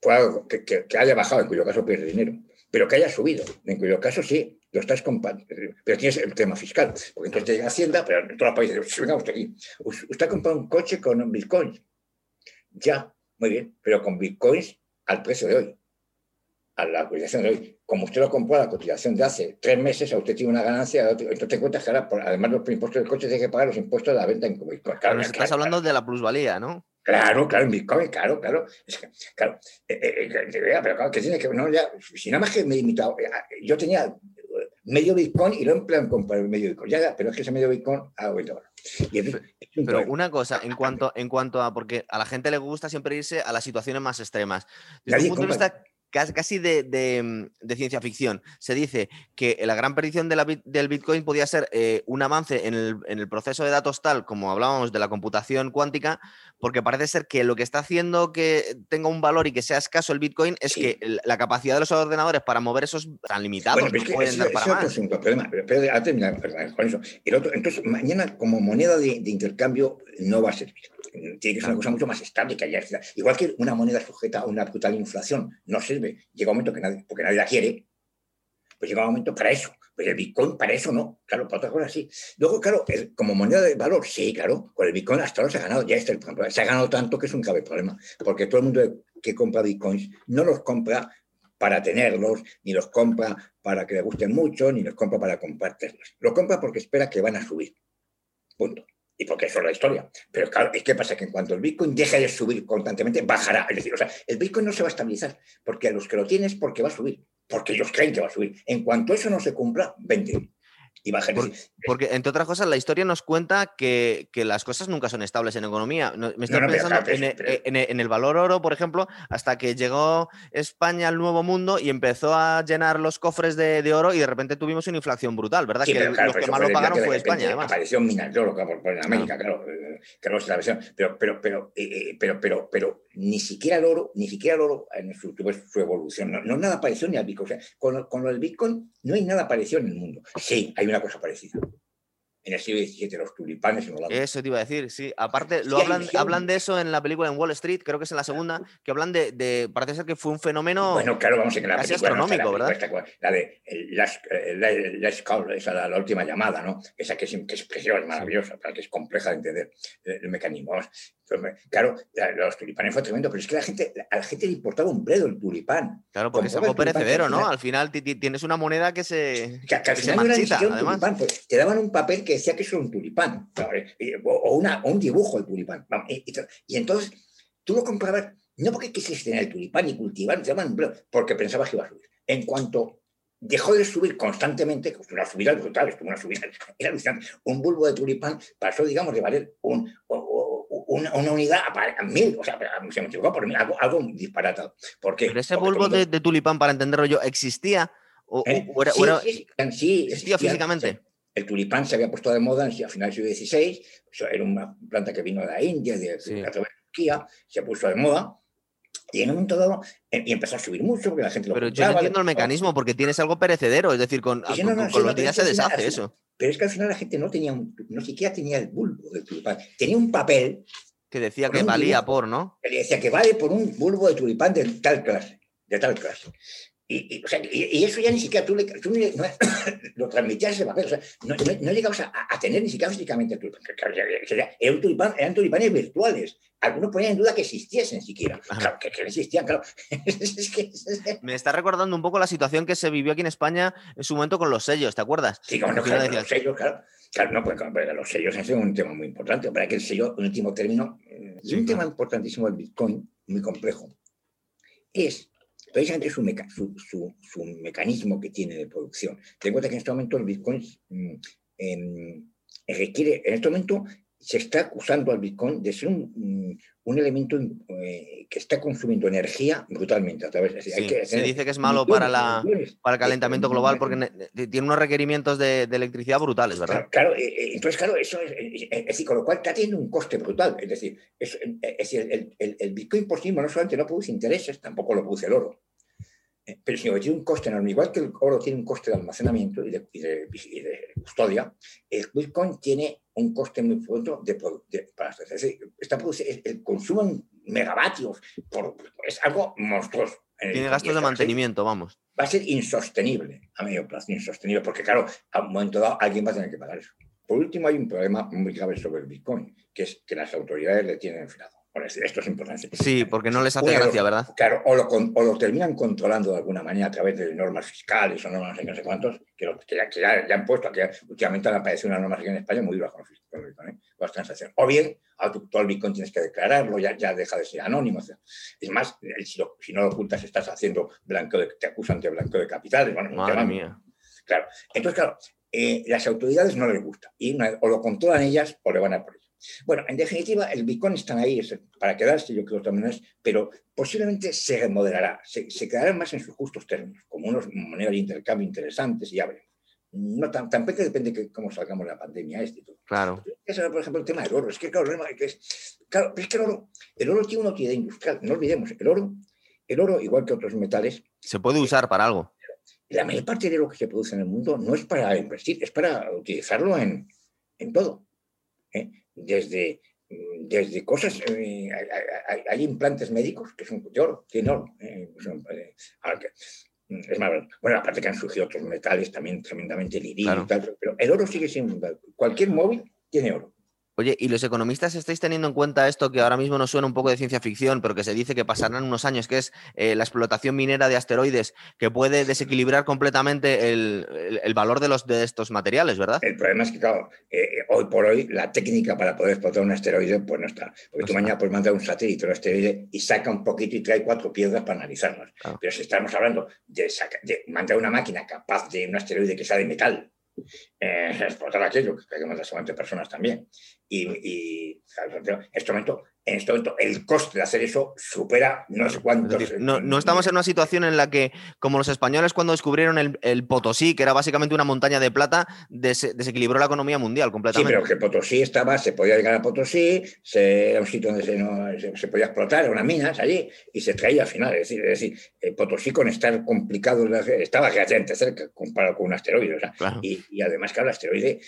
fue algo que, haya bajado, en cuyo caso pierde dinero, pero que haya subido, en cuyo caso sí, lo estás comprando, pero tienes el tema fiscal, porque entonces te llega Hacienda, pero en todos los países, venga usted aquí, usted ha comprado un coche con bitcoins, ya, muy bien, pero con bitcoins al precio de hoy a la cotización de hoy. Como usted lo compró a la cotización de hace tres meses, a usted tiene una ganancia, entonces te cuentas que ahora, además de los impuestos del coche, tiene que pagar los impuestos de la venta en Bitcoin. Claro, estás hablando de la plusvalía, ¿no? Claro, claro, en Bitcoin, claro, claro. Es que, claro, eh, eh, eh, pero claro, que tiene que, no, ya, si nada más que me he limitado, yo tenía medio Bitcoin y lo empleado en comprar medio Bitcoin. Ya, pero es que ese medio Bitcoin ha vuelto ahora. pero una cosa, en cuanto, en cuanto a, porque a la gente le gusta siempre irse a las situaciones más extremas. Desde un punto de vista casi mm, de, ciencia ficción. Se dice que la gran perdición del Bitcoin podía ser eh, un avance en el, proceso de datos tal, como hablábamos de la computación cuántica, porque parece ser que lo que está haciendo que tenga un valor y que sea escaso el Bitcoin es que la capacidad de los ordenadores para mover esos tan limitados no pueden dar para más. Es problema, pero, a terminar con eso. El otro, entonces, mañana como moneda de, de intercambio no va a servir tiene que ser una cosa mucho más que haya. Igual que una moneda sujeta a una brutal inflación no sirve. Llega un momento que nadie, porque nadie la quiere, pues llega un momento para eso. Pues el Bitcoin para eso no, claro, para otras cosas sí. Luego, claro, como moneda de valor, sí, claro, con el Bitcoin hasta ahora se ha ganado, ya está el problema. Se ha ganado tanto que es un grave problema, porque todo el mundo que compra Bitcoins no los compra para tenerlos, ni los compra para que le gusten mucho, ni los compra para compartirlos. Los compra porque espera que van a subir. Punto y porque eso es la historia. Pero claro, es pasa que en cuanto el Bitcoin deje de subir constantemente, bajará. Es decir, o sea, el Bitcoin no se va a estabilizar, porque a los que lo tienes, porque va a subir, porque ellos creen que va a subir. En cuanto eso no se cumpla, vende y porque, entre otras cosas, la historia nos cuenta que, las cosas nunca son estables en economía. Me estoy pensando en, el valor oro, por ejemplo, hasta que llegó España al Nuevo Mundo y empezó a llenar los cofres de, oro y de repente tuvimos una inflación brutal, ¿verdad? que los que más lo pagaron fue España, además. Apareció un minero en América, claro, claro, la versión. Pero, pero, pero, eh, eh, pero, pero, pero, ni siquiera el oro, ni siquiera el oro en su, su evolución, no, nada pareció ni al Bitcoin. O sea, con, con lo del Bitcoin no hay nada parecido en el mundo. Sí, hay una cosa parecida. En el siglo XVII, los tulipanes en Holanda. Eso te iba a decir, sí. Aparte, lo hablan, hablan de eso en la película en Wall Street, creo que es en la segunda, que hablan de, parece ser que fue un fenómeno bueno, claro, vamos, en la casi astronómico, ¿verdad? la de la, Call, esa la, la, última llamada, ¿no? Esa que es, que es preciosa, maravillosa, que es compleja de entender el, mecanismo. Claro, los tulipanes fue tremendo, pero es que a la gente, a la gente le importaba un bledo el tulipán. Claro, porque es algo perecedero, ¿no? Al final tienes una moneda que se, que, al final marchita, además. Pues, te daban un papel que decía que eso era un tulipán, o, una, un dibujo del tulipán. Y, entonces tú lo comprabas, no porque quisieras tener el tulipán y cultivar, te daban porque pensabas que iba a subir. En cuanto dejó de subir constantemente, una subida brutal, una subida, [LAUGHS] era alucinante. Un bulbo de tulipán pasó, digamos, de valer un, una, unidad a mil, o sea, se me equivocó por mil, algo, disparatado. ¿Por Pero ese bulbo de, tulipán, para entenderlo yo, ¿existía? ¿O, ¿Eh? era, sí, existía físicamente? El tulipán se había puesto de moda a finales del siglo XVI, era una planta que vino de la India, de, la Turquía, se puso de moda, y en un momento dado eh, y empezó a subir mucho porque la gente lo Pero yo no entiendo el mecanismo porque tienes algo perecedero, es decir, con, los días se deshace eso. Pero es que al final la gente no tenía, no siquiera tenía el bulbo del tulipán, tenía un papel que decía que valía por, ¿no? Que decía que vale por un bulbo de tulipán de tal clase, de tal clase. Y, eso ya ni siquiera tú, le, [COUGHS] lo transmitías ese papel, o sea, no, no, llegabas a, tener ni siquiera físicamente el tulipán. Tulipán, eran tulipanes virtuales. Algunos ponían en duda que existiesen siquiera. Claro, que, existían, claro. [LAUGHS] Me está recordando un poco la situación que se vivió aquí en España en su momento con los sellos, ¿te acuerdas? Sí, claro, los sellos, claro. Claro, no, pues, los sellos es un tema muy importante. Para que el sello, un último término, es un tema importantísimo del Bitcoin, muy complejo es precisamente su, su, mecanismo que tiene de producción. Ten en cuenta que en este momento el Bitcoin mm, em, requiere, en este momento se está acusando al Bitcoin de ser un, un elemento eh, que está consumiendo energía brutalmente a través de... se dice que es malo para, la, para el calentamiento global porque tiene unos requerimientos de, electricidad brutales, ¿verdad? Claro, eh, eh, entonces, claro, eso es, es, decir, con lo cual está teniendo un coste brutal. Es decir, es, el, el, el, Bitcoin por sí mismo no solamente no produce intereses, tampoco lo produce el oro. Eh, pero si tiene un coste enorme, igual que el oro tiene un coste de almacenamiento y de, custodia, el Bitcoin tiene un coste muy fuerte de, para. Es decir, está el consumo en megavatios es algo monstruoso. Tiene gastos de mantenimiento, vamos. Va a ser insostenible a medio plazo, insostenible, porque claro, a un momento dado alguien va a tener que pagar eso. Por último, hay un problema muy grave sobre el Bitcoin, que es que las autoridades le tienen enfriado esto es importante. Sí, porque no les hace gracia, ¿verdad? Claro, o lo, o lo, terminan controlando de alguna manera a través de normas fiscales o normas no sé cuántos, que, ya, han puesto, que últimamente han aparecido unas normas aquí en España muy duras con, el Bitcoin, ¿eh? las transacciones. O bien, todo el Bitcoin tienes que declararlo, ya, ya deja de ser anónimo. Es más, si, no lo ocultas, estás haciendo blanco de, te acusan de blanco de capitales. Bueno, Madre mía. Claro, entonces, claro, eh, las autoridades no les gusta y o lo controlan ellas o le van a por bueno, en definitiva, el Bitcoin está ahí para quedarse, yo creo también es, pero posiblemente se remodelará, se, quedará más en sus justos términos, como unos monedas de intercambio interesantes y veremos. No, tan, tampoco depende de cómo salgamos de la pandemia este todo. Claro. Eso, por ejemplo, el tema del oro. Es que, claro, es, claro, es que el oro, el oro tiene una utilidad industrial. No olvidemos, el oro, el oro, igual que otros metales... Se puede usar para algo. La mayor parte de lo que se produce en el mundo no es para invertir, es para utilizarlo en, en todo. ¿eh? Desde, mm, desde cosas, eh, hay, implantes médicos que son de oro, tienen oro. Eh, eh, mm, es más, bueno, aparte que han surgido otros metales también tremendamente tal, pero el oro sigue siendo, cualquier móvil tiene oro. Oye, ¿y los economistas estáis teniendo en cuenta esto que ahora mismo nos suena un poco de ciencia ficción, pero que se dice que pasarán unos años, que es eh, la explotación minera de asteroides, que puede desequilibrar completamente el, valor de, los, de estos materiales, ¿verdad? El problema es que, claro, eh, hoy por hoy la técnica para poder explotar un asteroide, pues no está. Porque tú mañana puedes mandar un satélite un asteroide y saca un poquito y trae cuatro piedras para analizarlas. Pero si estamos hablando de, de mandar una máquina capaz de un asteroide que sea de metal, eh, [LAUGHS] explotar aquello, que hay que matar solamente personas también. Y, y en este momento en este momento el coste de hacer eso supera no sé cuántos. no, estamos en una situación en la que, como los españoles cuando descubrieron el, Potosí, que era básicamente una montaña de plata, desequilibró la economía mundial completamente. Sí, pero que Potosí estaba, se podía llegar a Potosí, era un sitio donde se, podía explotar, unas minas allí, y se traía al final. Es decir, es decir Potosí con estar complicado, estaba relativamente cerca comparado con un asteroide. y, y, además, que el asteroide,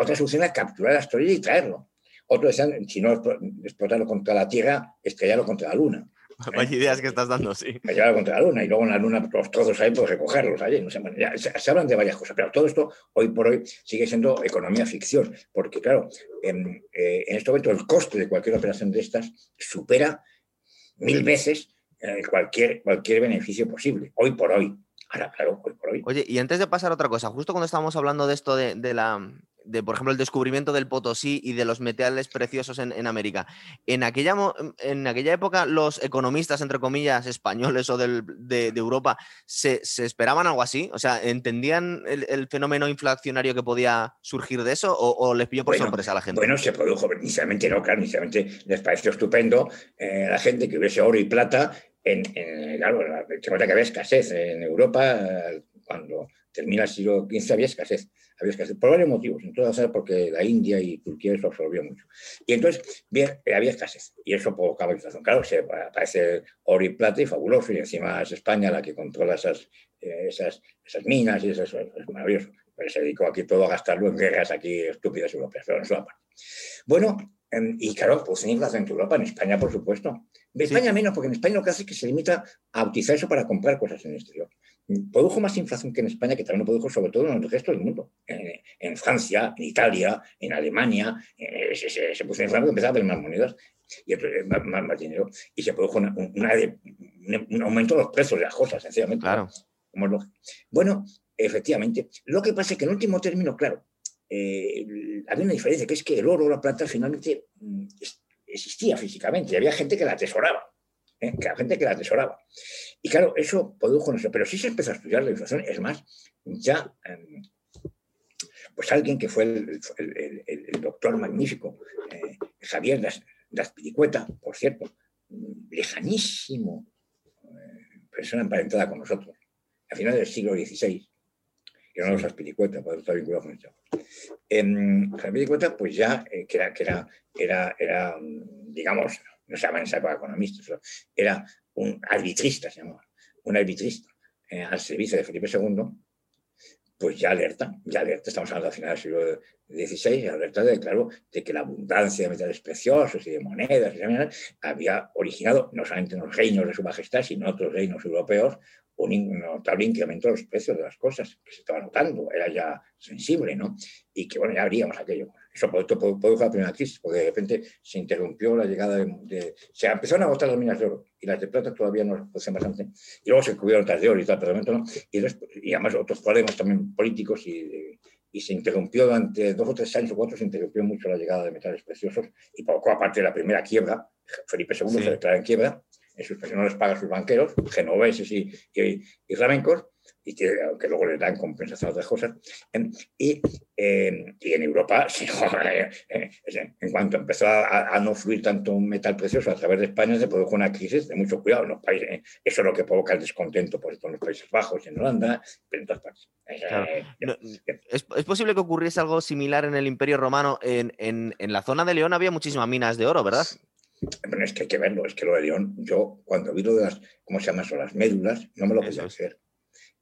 otra solución era capturar el asteroide y traerlo. Otros decían, si no explotarlo contra la Tierra, estrellarlo contra la Luna. [LAUGHS] Vaya ideas que estás dando, sí. Llevarlo contra la Luna y luego en la Luna los trozos ahí, pues recogerlos allí. No sé, se, hablan de varias cosas, pero todo esto hoy por hoy sigue siendo economía ficción, porque claro, en, eh, en este momento el coste de cualquier operación de estas supera mil veces eh, cualquier, cualquier beneficio posible, hoy por hoy. Ahora, claro, hoy por hoy. Oye, y antes de pasar a otra cosa, justo cuando estábamos hablando de esto de la, de, por ejemplo, el descubrimiento del Potosí y de los metales preciosos en, América. En aquella, en aquella época, los economistas, entre comillas, españoles o de, Europa, ¿se, esperaban algo así? O sea, ¿entendían el, fenómeno inflacionario que podía surgir de eso o, les pilló por sorpresa a la gente? Bueno, se produjo, inicialmente no, claro, inicialmente les pareció estupendo eh, la gente que hubiese oro y plata. En, en claro, se cuenta que había escasez en Europa eh, cuando termina el siglo XV, había escasez había escasez, por varios motivos, entonces porque la India y Turquía eso absorbió mucho. Y entonces bien, había escasez y eso provocaba inflación. Claro, se aparece oro y plata y fabuloso, y encima es España la que controla esas, eh, esas, esas minas y eso, es maravilloso. Pero se dedicó aquí todo a gastarlo en guerras aquí estúpidas europeas, pero en su parte. Bueno, em, y claro, pues en inflación en Europa, en España, por supuesto. En España menos, porque en España lo que hace es que se limita a utilizar eso para comprar cosas en el exterior produjo más inflación que en España, que también lo produjo sobre todo en el resto del mundo. En, Francia, en Italia, en Alemania, eh, se, se, puso en inflación porque empezaba a haber más monedas y más, dinero. Y se produjo un aumento de los precios de las cosas, sencillamente. Claro. bueno, efectivamente. Lo que pasa es que en último término, claro, eh, había una diferencia, que es que el oro o la plata finalmente mm, existía físicamente y había gente que la atesoraba. ¿Eh? que la gente que la atesoraba. Y claro, eso produjo, no sé, pero sí se empezó a estudiar la inflación, es más, ya, em, pues alguien que fue el, doctor magnífico, eh, Javier Las, Piricueta, por cierto, lejanísimo, eh, persona emparentada con nosotros, a finales del siglo XVI, que no los Aspiricueta, por estar vinculado con el En Aspiricueta, pues ya, eh, que, era, que era, era, era, digamos, no se llama en esa época economista, era un arbitrista, se llamaba, un arbitrista eh, al servicio de Felipe II, pues ya alerta, ya alerta, estamos hablando de finales del siglo XVI, alerta de, claro, de que la abundancia de metales preciosos y de monedas había originado, no solamente en los reinos de su majestad, sino en otros reinos europeos, un notable incremento de los precios de las cosas, que se estaba notando, era ya sensible, ¿no? Y que, bueno, ya habríamos aquello. Eso produjo la primera crisis, porque de repente se interrumpió la llegada de, Se empezaron a agotar las minas de oro, y las de plata todavía no producían bastante, y luego se cubrieron otras de oro y tal, pero ¿no? Y, y además otros problemas también políticos, y, y se interrumpió durante dos o tres años o cuatro, se interrumpió mucho la llegada de metales preciosos, y poco aparte de la primera quiebra, Felipe II se declara en quiebra, en sus no les paga a sus banqueros, genoveses y, y, y flamencos, y que, aunque luego les dan compensación a otras cosas. Y, eh, y en Europa, [LAUGHS] eh, en cuanto empezó a, no fluir tanto metal precioso a través de España, se produjo una crisis de mucho cuidado en los países. Eh, eso es lo que provoca el descontento por en los Países Bajos, en Holanda, pero en todas partes. ¿Es, ¿Es, posible que ocurriese algo similar en el Imperio Romano? En, en, en la zona de León había muchísimas minas de oro, ¿verdad? Bueno, es que hay que verlo, es que lo de León, yo cuando vi lo de las, ¿cómo se llama eso? Las médulas, no me lo podía hacer.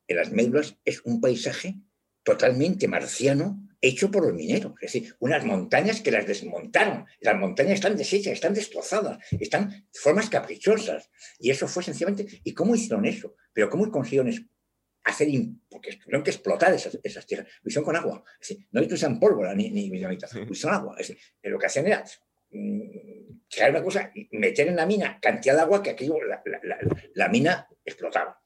En las médulas es un paisaje totalmente marciano hecho por los mineros. Es decir, unas montañas que las desmontaron. Las montañas están deshechas, están destrozadas, están de formas caprichosas. Y eso fue sencillamente. ¿Y cómo hicieron eso? Pero ¿cómo consiguieron hacer, porque tuvieron que explotar esas, esas tierras, lo hicieron con agua, es decir, no usan pólvora ni, ni dinamita, lo hicieron agua, es decir, lo que hacían era crear una cosa, meter en la mina cantidad de agua que aquello, la, mina explotaba.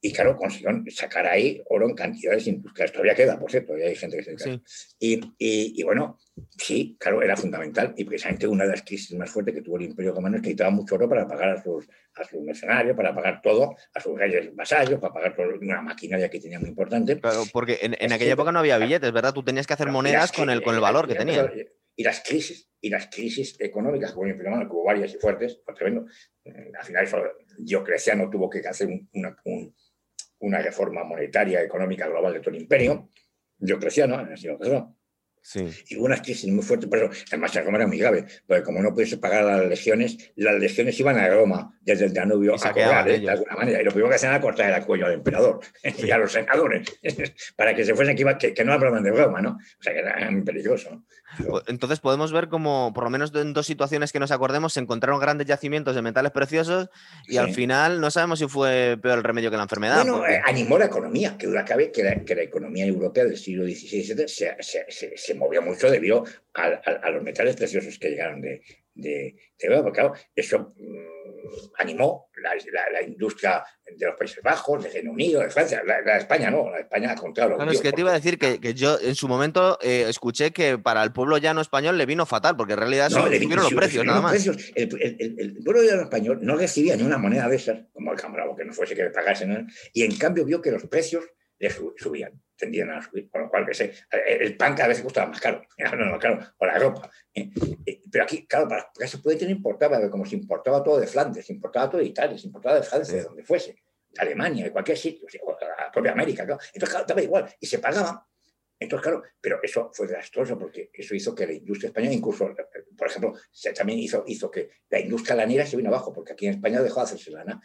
Y claro, consiguieron sacar ahí oro en cantidades industriales. Todavía queda, por cierto, todavía hay gente que se dedica. Y, y, bueno, sí, claro, era fundamental. Y precisamente una de las crisis más fuertes que tuvo el Imperio Romano es que necesitaba mucho oro para pagar a sus, a sus mercenarios, para pagar todo, a sus reyes vasallos, para pagar toda una maquinaria que tenía muy importante. Claro, porque en, en aquella época no había billetes, ¿verdad? Tú tenías que hacer monedas con el, con el valor que tenía y las crisis, y las crisis económicas que hubo varias y fuertes, fue tremendo. Eh, al final Diocleciano tuvo que hacer una, una, reforma monetaria, económica global de todo el imperio. Diocleciano, en el siglo y hubo unas crisis muy fuertes, pero además el Roma era muy grave, porque como no pudiese pagar a las legiones, las legiones iban a Roma desde el Danubio a cobrar, ¿eh? de alguna manera, y lo primero que hacían era cortar el cuello al emperador [LAUGHS] y a los senadores, [LAUGHS] para que se fuesen, que, que, no hablaban de Roma, ¿no? O sea, que era muy peligroso. Pues, entonces podemos ver como, por lo menos en dos situaciones que nos acordemos, se encontraron grandes yacimientos de metales preciosos y al final no sabemos si fue peor el remedio que la enfermedad. Bueno, eh, animó la economía, que duda cabe que la, que la economía europea del siglo XVI se, se, se movió mucho debido a, los metales preciosos que llegaron de, de, porque claro, eso mm, animó la, industria de los Países Bajos, de Reino Unido, de Francia, la, de España no, la España al contrario. es que te iba a decir que, que yo en su momento eh, escuché que para el pueblo llano español le vino fatal, porque en realidad no, subieron los precios, nada más. El, el, pueblo llano español no recibía ni una moneda de esas, como el cambravo, que no fuese que le pagasen, y en cambio vio que los precios le subían, tendían a subir, con lo cual que sé, el pan cada vez costaba más caro, [LAUGHS] más caro, o la ropa. ¿eh? Eh, pero aquí, claro, para que se puede tener importaba, como se importaba todo de Flandes, se importaba todo de Italia, se importaba de Francia, de donde fuese, de Alemania, de cualquier sitio, la propia América, claro. Entonces, claro, estaba igual, y se pagaba. Entonces, claro, pero eso fue desastroso porque eso hizo que la industria española, incluso, por ejemplo, se también hizo, hizo que la industria lanera se vino abajo, porque aquí en España dejó de hacerse lana.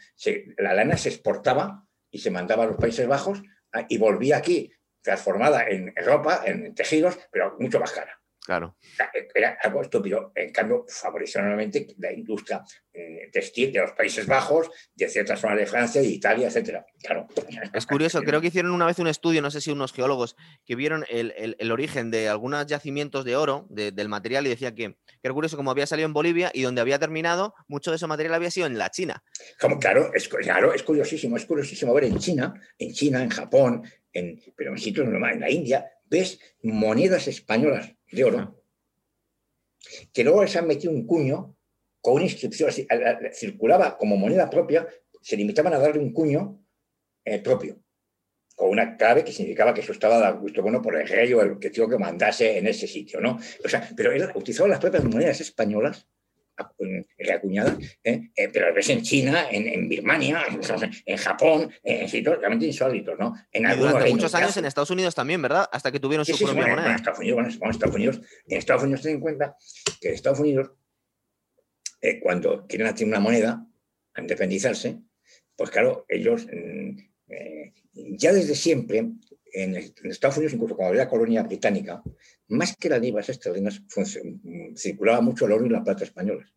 la lana se exportaba y se mandaba a los Países Bajos Ah, y volví aquí transformada en ropa, en tejidos, pero mucho más cara. Claro. Era algo estúpido. En cambio, favoreció enormemente la industria eh, textil de los Países Bajos, de ciertas zonas de Francia, de Italia, etc. Claro. Es curioso, [LAUGHS] creo que hicieron una vez un estudio, no sé si unos geólogos, que vieron el, origen de algunos yacimientos de oro, del material, y decía que, que, era curioso como había salido en Bolivia y donde había terminado, mucho de ese material había sido en la China. Como, claro, es, claro, es curiosísimo, es curiosísimo ver en China, en China, en Japón, en, pero en sitios normales, en la India, ves monedas españolas de oro, que luego les han metido un cuño con una inscripción, circulaba como moneda propia, se limitaban a darle un cuño eh, propio, con una clave que significaba que eso estaba dado gusto bueno por el rey o el que tengo que mandase en ese sitio, ¿no? O sea, pero él utilizaba las propias monedas españolas reacuñadas, ¿eh? eh, pero lo ves en China, en, Birmania, en, Japón, en sitios realmente insólitos, ¿no? En algunos muchos años en Estados Unidos también, ¿verdad? Hasta que tuvieron su propia moneda. En Estados Unidos, bueno, Estados Unidos, en Estados Unidos ten en cuenta que en Estados Unidos, eh, cuando quieren hacer una moneda, a independizarse, pues claro, ellos mm, ya desde siempre, en, Estados Unidos, incluso cuando había colonia británica, más que las libras esterlinas, circulaba mucho el oro y la plata españolas.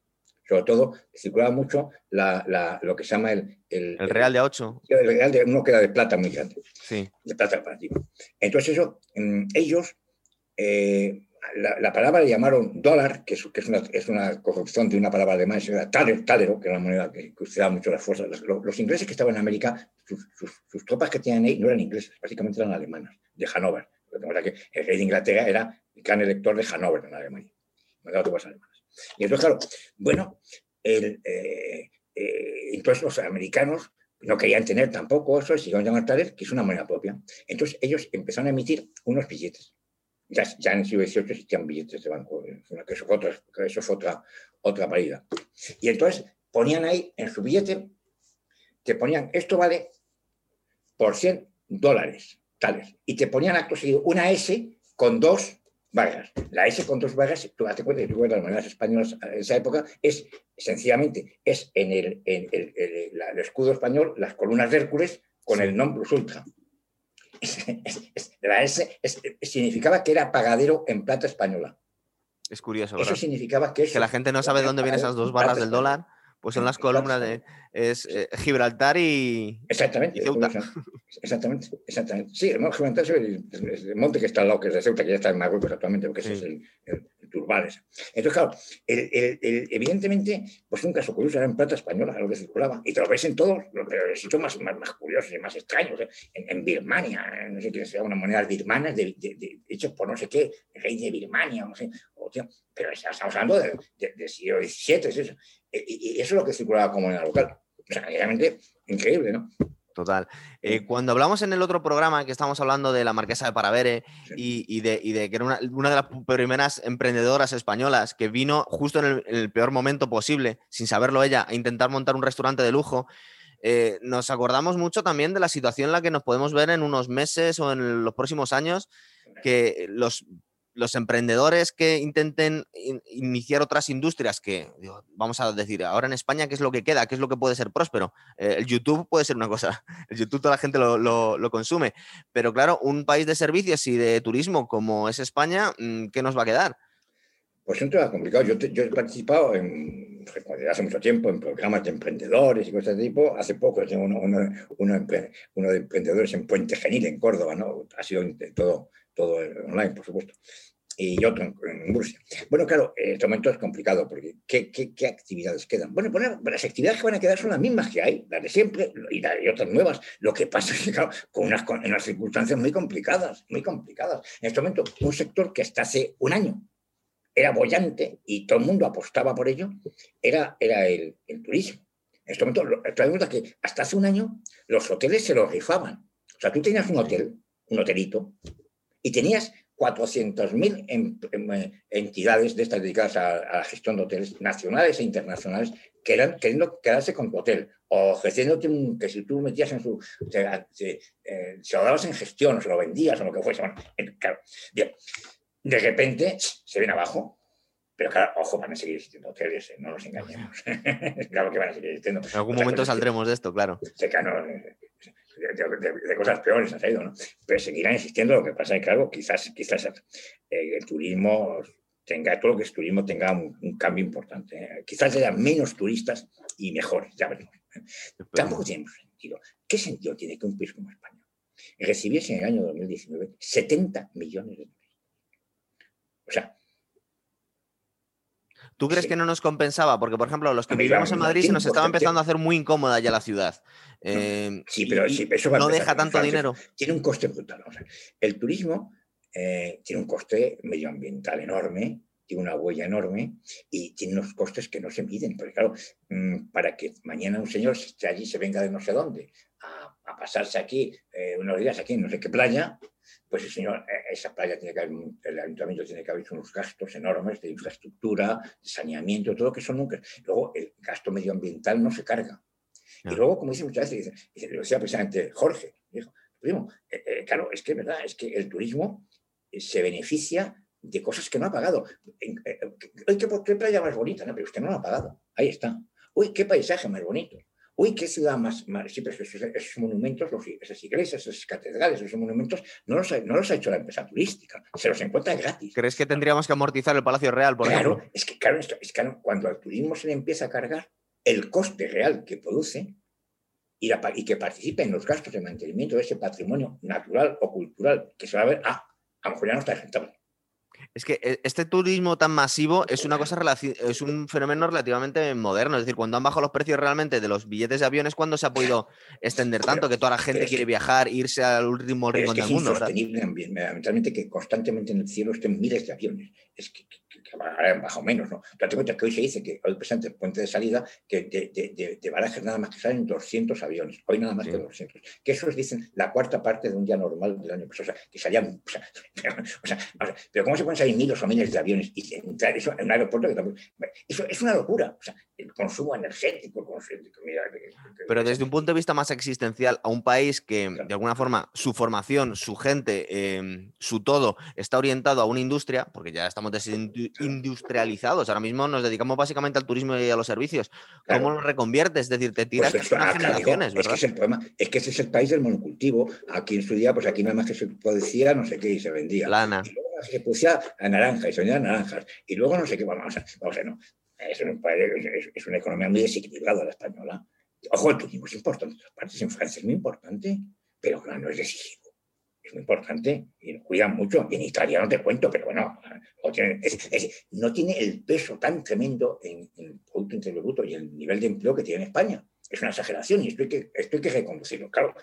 Sobre todo, circulaba mucho lo que se llama el... El, real de 8. El real de uno que era de plata muy grande. Sí. De plata para Entonces, eso, mm, ellos eh, la, palabra le llamaron dólar, que, es, una, es, una, corrupción de una palabra alemana, era talero, que era una moneda que, usaba mucho las fuerzas. Los, ingleses que estaban en América, sus, tropas que tenían ahí no eran ingleses, básicamente eran alemanas, de Hannover. El rey de Inglaterra era el gran elector de Hannover en Alemania. Y entonces, claro, bueno, el, eh, eh, entonces los americanos no querían tener tampoco eso, siguieron llamando taler, que es una moneda propia. Entonces ellos empezaron a emitir unos billetes ya, en el siglo XVIII existían billetes de banco, que eso fue otra, eso otra, otra Y entonces ponían ahí en su billete, te ponían, esto vale por 100 dólares, tales, y te ponían acto seguido una S con dos vagas. La S con dos vagas, tú date cuenta que tú las monedas españolas en esa época, es sencillamente, es en el, en el, el, escudo español, las columnas de Hércules con el nombre plus ultra la S significaba que era pagadero en plata española. Es curioso. Eso significaba que, que la gente no sabe dónde vienen esas dos barras del dólar. Pues son las columnas de es, eh, Gibraltar y. Exactamente. Exactamente, exactamente. Sí, el Gibraltar es el, monte que está al lado, que es de Ceuta, que ya está en Marruecos actualmente, porque ese es el, turbales. Entonces, claro, evidentemente, pues un caso curioso era en plata española lo que circulaba. Y te lo ves en todos los sitios más, más, más, curiosos y más extraños. ¿eh? En, Birmania, no sé qué sea, una moneda birmana de, hechos por no sé qué, rey de Birmania, no sé. pero estamos hablando de, de, siglo XVII, es eso. Y, eso es lo que circulaba como moneda local. Realmente increíble, ¿no? Total. Eh, cuando hablamos en el otro programa que estamos hablando de la marquesa de Paravere y, de, que era una, de las primeras emprendedoras españolas que vino justo en el, peor momento posible, sin saberlo ella, a intentar montar un restaurante de lujo, eh, nos acordamos mucho también de la situación en la que nos podemos ver en unos meses o en los próximos años, que los los emprendedores que intenten iniciar otras industrias que, vamos a decir, ahora en España, ¿qué es lo que queda? ¿Qué es lo que puede ser próspero? Eh, el YouTube puede ser una cosa, [LAUGHS] el YouTube toda la gente lo, consume, pero claro, un país de servicios y de turismo como es España, mm, ¿qué nos va a quedar? Pues es un tema complicado. Yo, he participado en, hace mucho tiempo en programas de emprendedores y cosas de tipo. Hace poco tengo uno, uno, de emprendedores en Puente Genil, en Córdoba, ¿no? Ha sido todo, todo online, por supuesto y otro en, Murcia. Bueno, claro, este momento es complicado porque ¿qué, qué, actividades quedan? Bueno, las actividades que van a quedar son las mismas que hay, las de siempre y, otras nuevas. Lo que pasa es que, claro, con unas, con unas circunstancias muy complicadas, muy complicadas. En este momento, un sector que hasta hace un año era bollante y todo el mundo apostaba por ello, era, era el, el turismo. En este momento, te que hasta hace un año los hoteles se los rifaban. O sea, tú tenías un hotel, un hotelito, y tenías 400.000 eh, entidades de estas dedicadas a, la gestión de hoteles nacionales e internacionales que eran queriendo quedarse con tu hotel o ofreciéndote que si tú metías en su. Se, eh, lo dabas en gestión o se lo vendías o lo que fuese. claro, bien. De repente se viene abajo. Pero claro, ojo, van a seguir existiendo hoteles, eh, no nos engañemos. [LAUGHS] claro que van a seguir existiendo. En algún momento saldremos de esto, claro. Se, de, cosas peores ha salido, ¿no? Pero seguirán existiendo, lo que pasa es que, claro, quizás, quizás eh, el turismo tenga, todo lo que es turismo tenga un, cambio importante. ¿eh? Quizás haya menos turistas y mejores, ya veremos. ¿eh? Tampoco tiene sentido. ¿Qué sentido tiene que un país como España recibiese en el año 2019 70 millones de dólares? O sea, ¿Tú crees que no nos compensaba? Porque, por ejemplo, los que vivimos en Madrid se nos estaba empezando a hacer muy incómoda ya la ciudad. Em, sí, pero eso no deja tanto dinero. Tiene un coste brutal. el turismo eh, tiene un coste medioambiental enorme tiene una huella enorme y tiene unos costes que no se miden. Porque claro, mm, para que mañana un señor esté allí, se venga de no sé dónde, a, pasarse aquí eh, unos días aquí en no sé qué playa, pues el señor, eh, esa playa tiene que haber, el ayuntamiento tiene que haber unos gastos enormes de infraestructura, de saneamiento, todo que son nunca. Luego el gasto medioambiental no se carga. Y luego, como dice muchas veces, dice, lo decía precisamente Jorge, dijo, primo, eh, claro, es que es verdad, es que el turismo se beneficia de cosas que no ha pagado. Qué, qué playa más bonita, ¿no? pero usted no lo ha pagado. Ahí está. Uy, qué paisaje más bonito. Uy, qué ciudad más. más sí, pero esos, monumentos, esas iglesias, esas catedrales, esos monumentos, no los, ha, no los ha hecho la empresa turística, se los encuentra gratis. ¿Crees que tendríamos que amortizar el Palacio Real, por claro, ejemplo? Es que, claro, es que cuando al turismo se le empieza a cargar el coste real que produce y, y que participe en los gastos de mantenimiento de ese patrimonio natural o cultural, que se va a ver, ah, a lo mejor ya no está rentable. Es que eh, este turismo tan masivo es una cosa es un fenómeno relativamente moderno. Es decir, cuando han bajado los precios realmente de los billetes de aviones, cuando se ha podido extender tanto que toda la gente quiere viajar, irse al último rincón del mundo. Es insostenible ambientalmente que constantemente en el cielo estén miles de aviones. Es que, han bajado menos, ¿no? Cuenta que hoy se dice que hoy presente el puente de salida que de, de, de, barajes nada más que salen 200 aviones. Hoy nada más que 200. Que eso es, dicen, la cuarta parte de un día normal del año. Pues, o sea, que salían. O sea, [LAUGHS] o sea, pero ¿cómo se pueden salir miles o miles de aviones y entrar eso en un aeropuerto que tampoco. Eso es una locura. O sea, el consumo energético, el consumo, Pero desde un punto de vista más existencial, a un país que de alguna forma su formación, su gente, em, su todo está orientado a una industria, porque ya estamos desindustrializados, ahora mismo nos dedicamos básicamente al turismo y a los servicios. ¿Cómo lo reconviertes? Es decir, te tiras pues generaciones, ¿verdad? Es que, es el problema, es que ese es el país del monocultivo. Aquí en su día, pues aquí nada más que se producía no sé qué y se vendía. Lana. Y luego se producía a naranja y se vendía naranjas. Y luego no sé qué, vamos a, vamos a no. Es, un, es, es una economía muy desequilibrada la española. Ojo, el turismo es importante partes. En Francia es muy importante, pero claro, no es decisivo es muy importante y lo cuidan mucho. En Italia no te cuento, pero bueno, no tiene el peso tan tremendo en, el Producto Interior Bruto y el nivel de empleo que tiene en España es una exageración y esto hay que, esto hay que reconducirlo. Claro,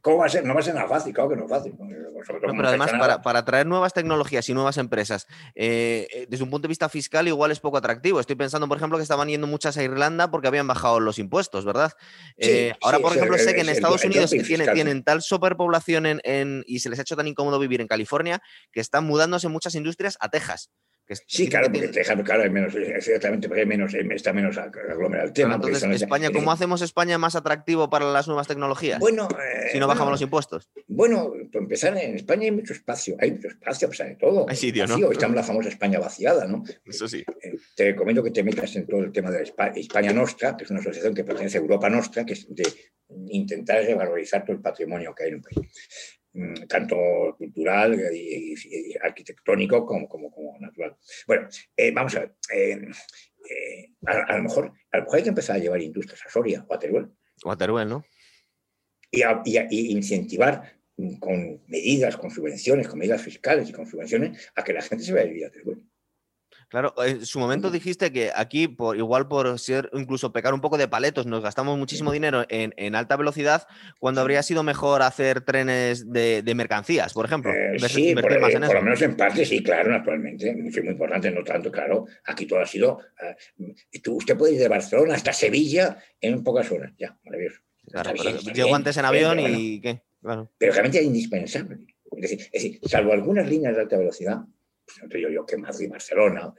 ¿cómo va a ser? No va a ser nada fácil, claro que no es fácil. pero además, para, para, traer nuevas tecnologías y nuevas empresas, eh, eh, desde un punto de vista fiscal, igual es poco atractivo. Estoy pensando, por ejemplo, que estaban yendo muchas a Irlanda porque habían bajado los impuestos, ¿verdad? Eh, ahora, por ejemplo, sé que en Estados Unidos tienen, tienen, tal superpoblación en, y se les ha hecho tan incómodo vivir en California que están mudándose muchas industrias a Texas sí, claro, porque Texas, claro, hay menos, exactamente, porque hay menos, está menos aglomerado el tema. entonces, España, ¿cómo hacemos España más atractivo para las nuevas tecnologías? Bueno, si no bajamos los impuestos. Bueno, para empezar, en España hay mucho espacio, hay mucho espacio, pues de todo. Hay sitio, ¿no? Estamos en la famosa España vaciada, ¿no? Eso sí. Eh, te recomiendo que te metas en todo el tema de España Nostra, que es una asociación que pertenece a Europa Nostra, que es de intentar revalorizar todo el patrimonio que hay en un país. Mm, tanto cultural y, arquitectónico como, como, como, natural. Bueno, eh, vamos a ver. Eh, eh, a, lo mejor, a lo mejor hay que empezar a llevar industrias a Soria o a Teruel. O a Teruel, ¿no? Y, y, incentivar con medidas, con subvenciones, con medidas fiscales y con subvenciones a que la gente se vaya a vivir a Teruel. Claro, en su momento dijiste que aquí, por, igual por ser incluso pecar un poco de paletos, nos gastamos muchísimo dinero en, alta velocidad, cuando habría sido mejor hacer trenes de, mercancías, por ejemplo. Eh, sí, por, eh, por, lo menos en parte, sí, claro, naturalmente. Es muy importante, no tanto, claro. Aquí todo ha sido. Uh, usted puede ir de Barcelona hasta Sevilla en pocas horas, ya, maravilloso. Claro, llego antes en avión y qué. Pero realmente es indispensable. Es decir, es decir, salvo algunas líneas de alta velocidad, pues no te digo yo que Madrid, Barcelona,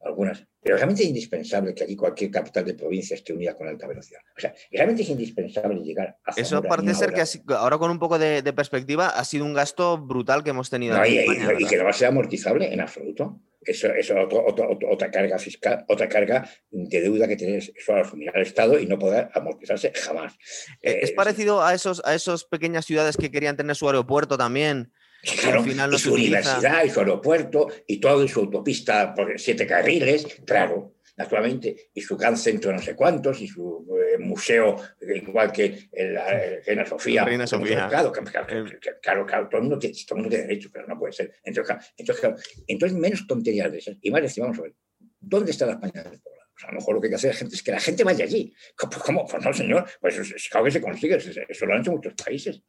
algunas, pero realmente es indispensable que aquí cualquier capital de provincia esté unida con alta velocidad. O sea, realmente es indispensable llegar a... Eso parece ser que ahora con un poco de, perspectiva ha sido un gasto brutal que hemos tenido. y, y, que no va a ser amortizable en absoluto. Eso es otra carga fiscal, otra carga de deuda que tiene eso al asumir al Estado y no poder amortizarse jamás. Eh, ¿Es, parecido a esos, a esas pequeñas ciudades que querían tener su aeropuerto también? Y su universidad y su aeropuerto y todo y su autopista por siete carriles, claro, naturalmente, y su gran centro no sé cuántos y su eh, museo, igual que la Reina Sofía. Reina Sofía. Claro, claro, claro, todo el mundo tiene, todo derecho, pero no puede ser. Entonces, entonces, menos tonterías de esas. Y más decir, vamos a ver, ¿dónde está la España del poblado? a lo mejor lo que hay que hacer gente es que la gente vaya allí. Pues, ¿Cómo? Pues no, señor, pues claro que se consigue, eso lo han hecho muchos países.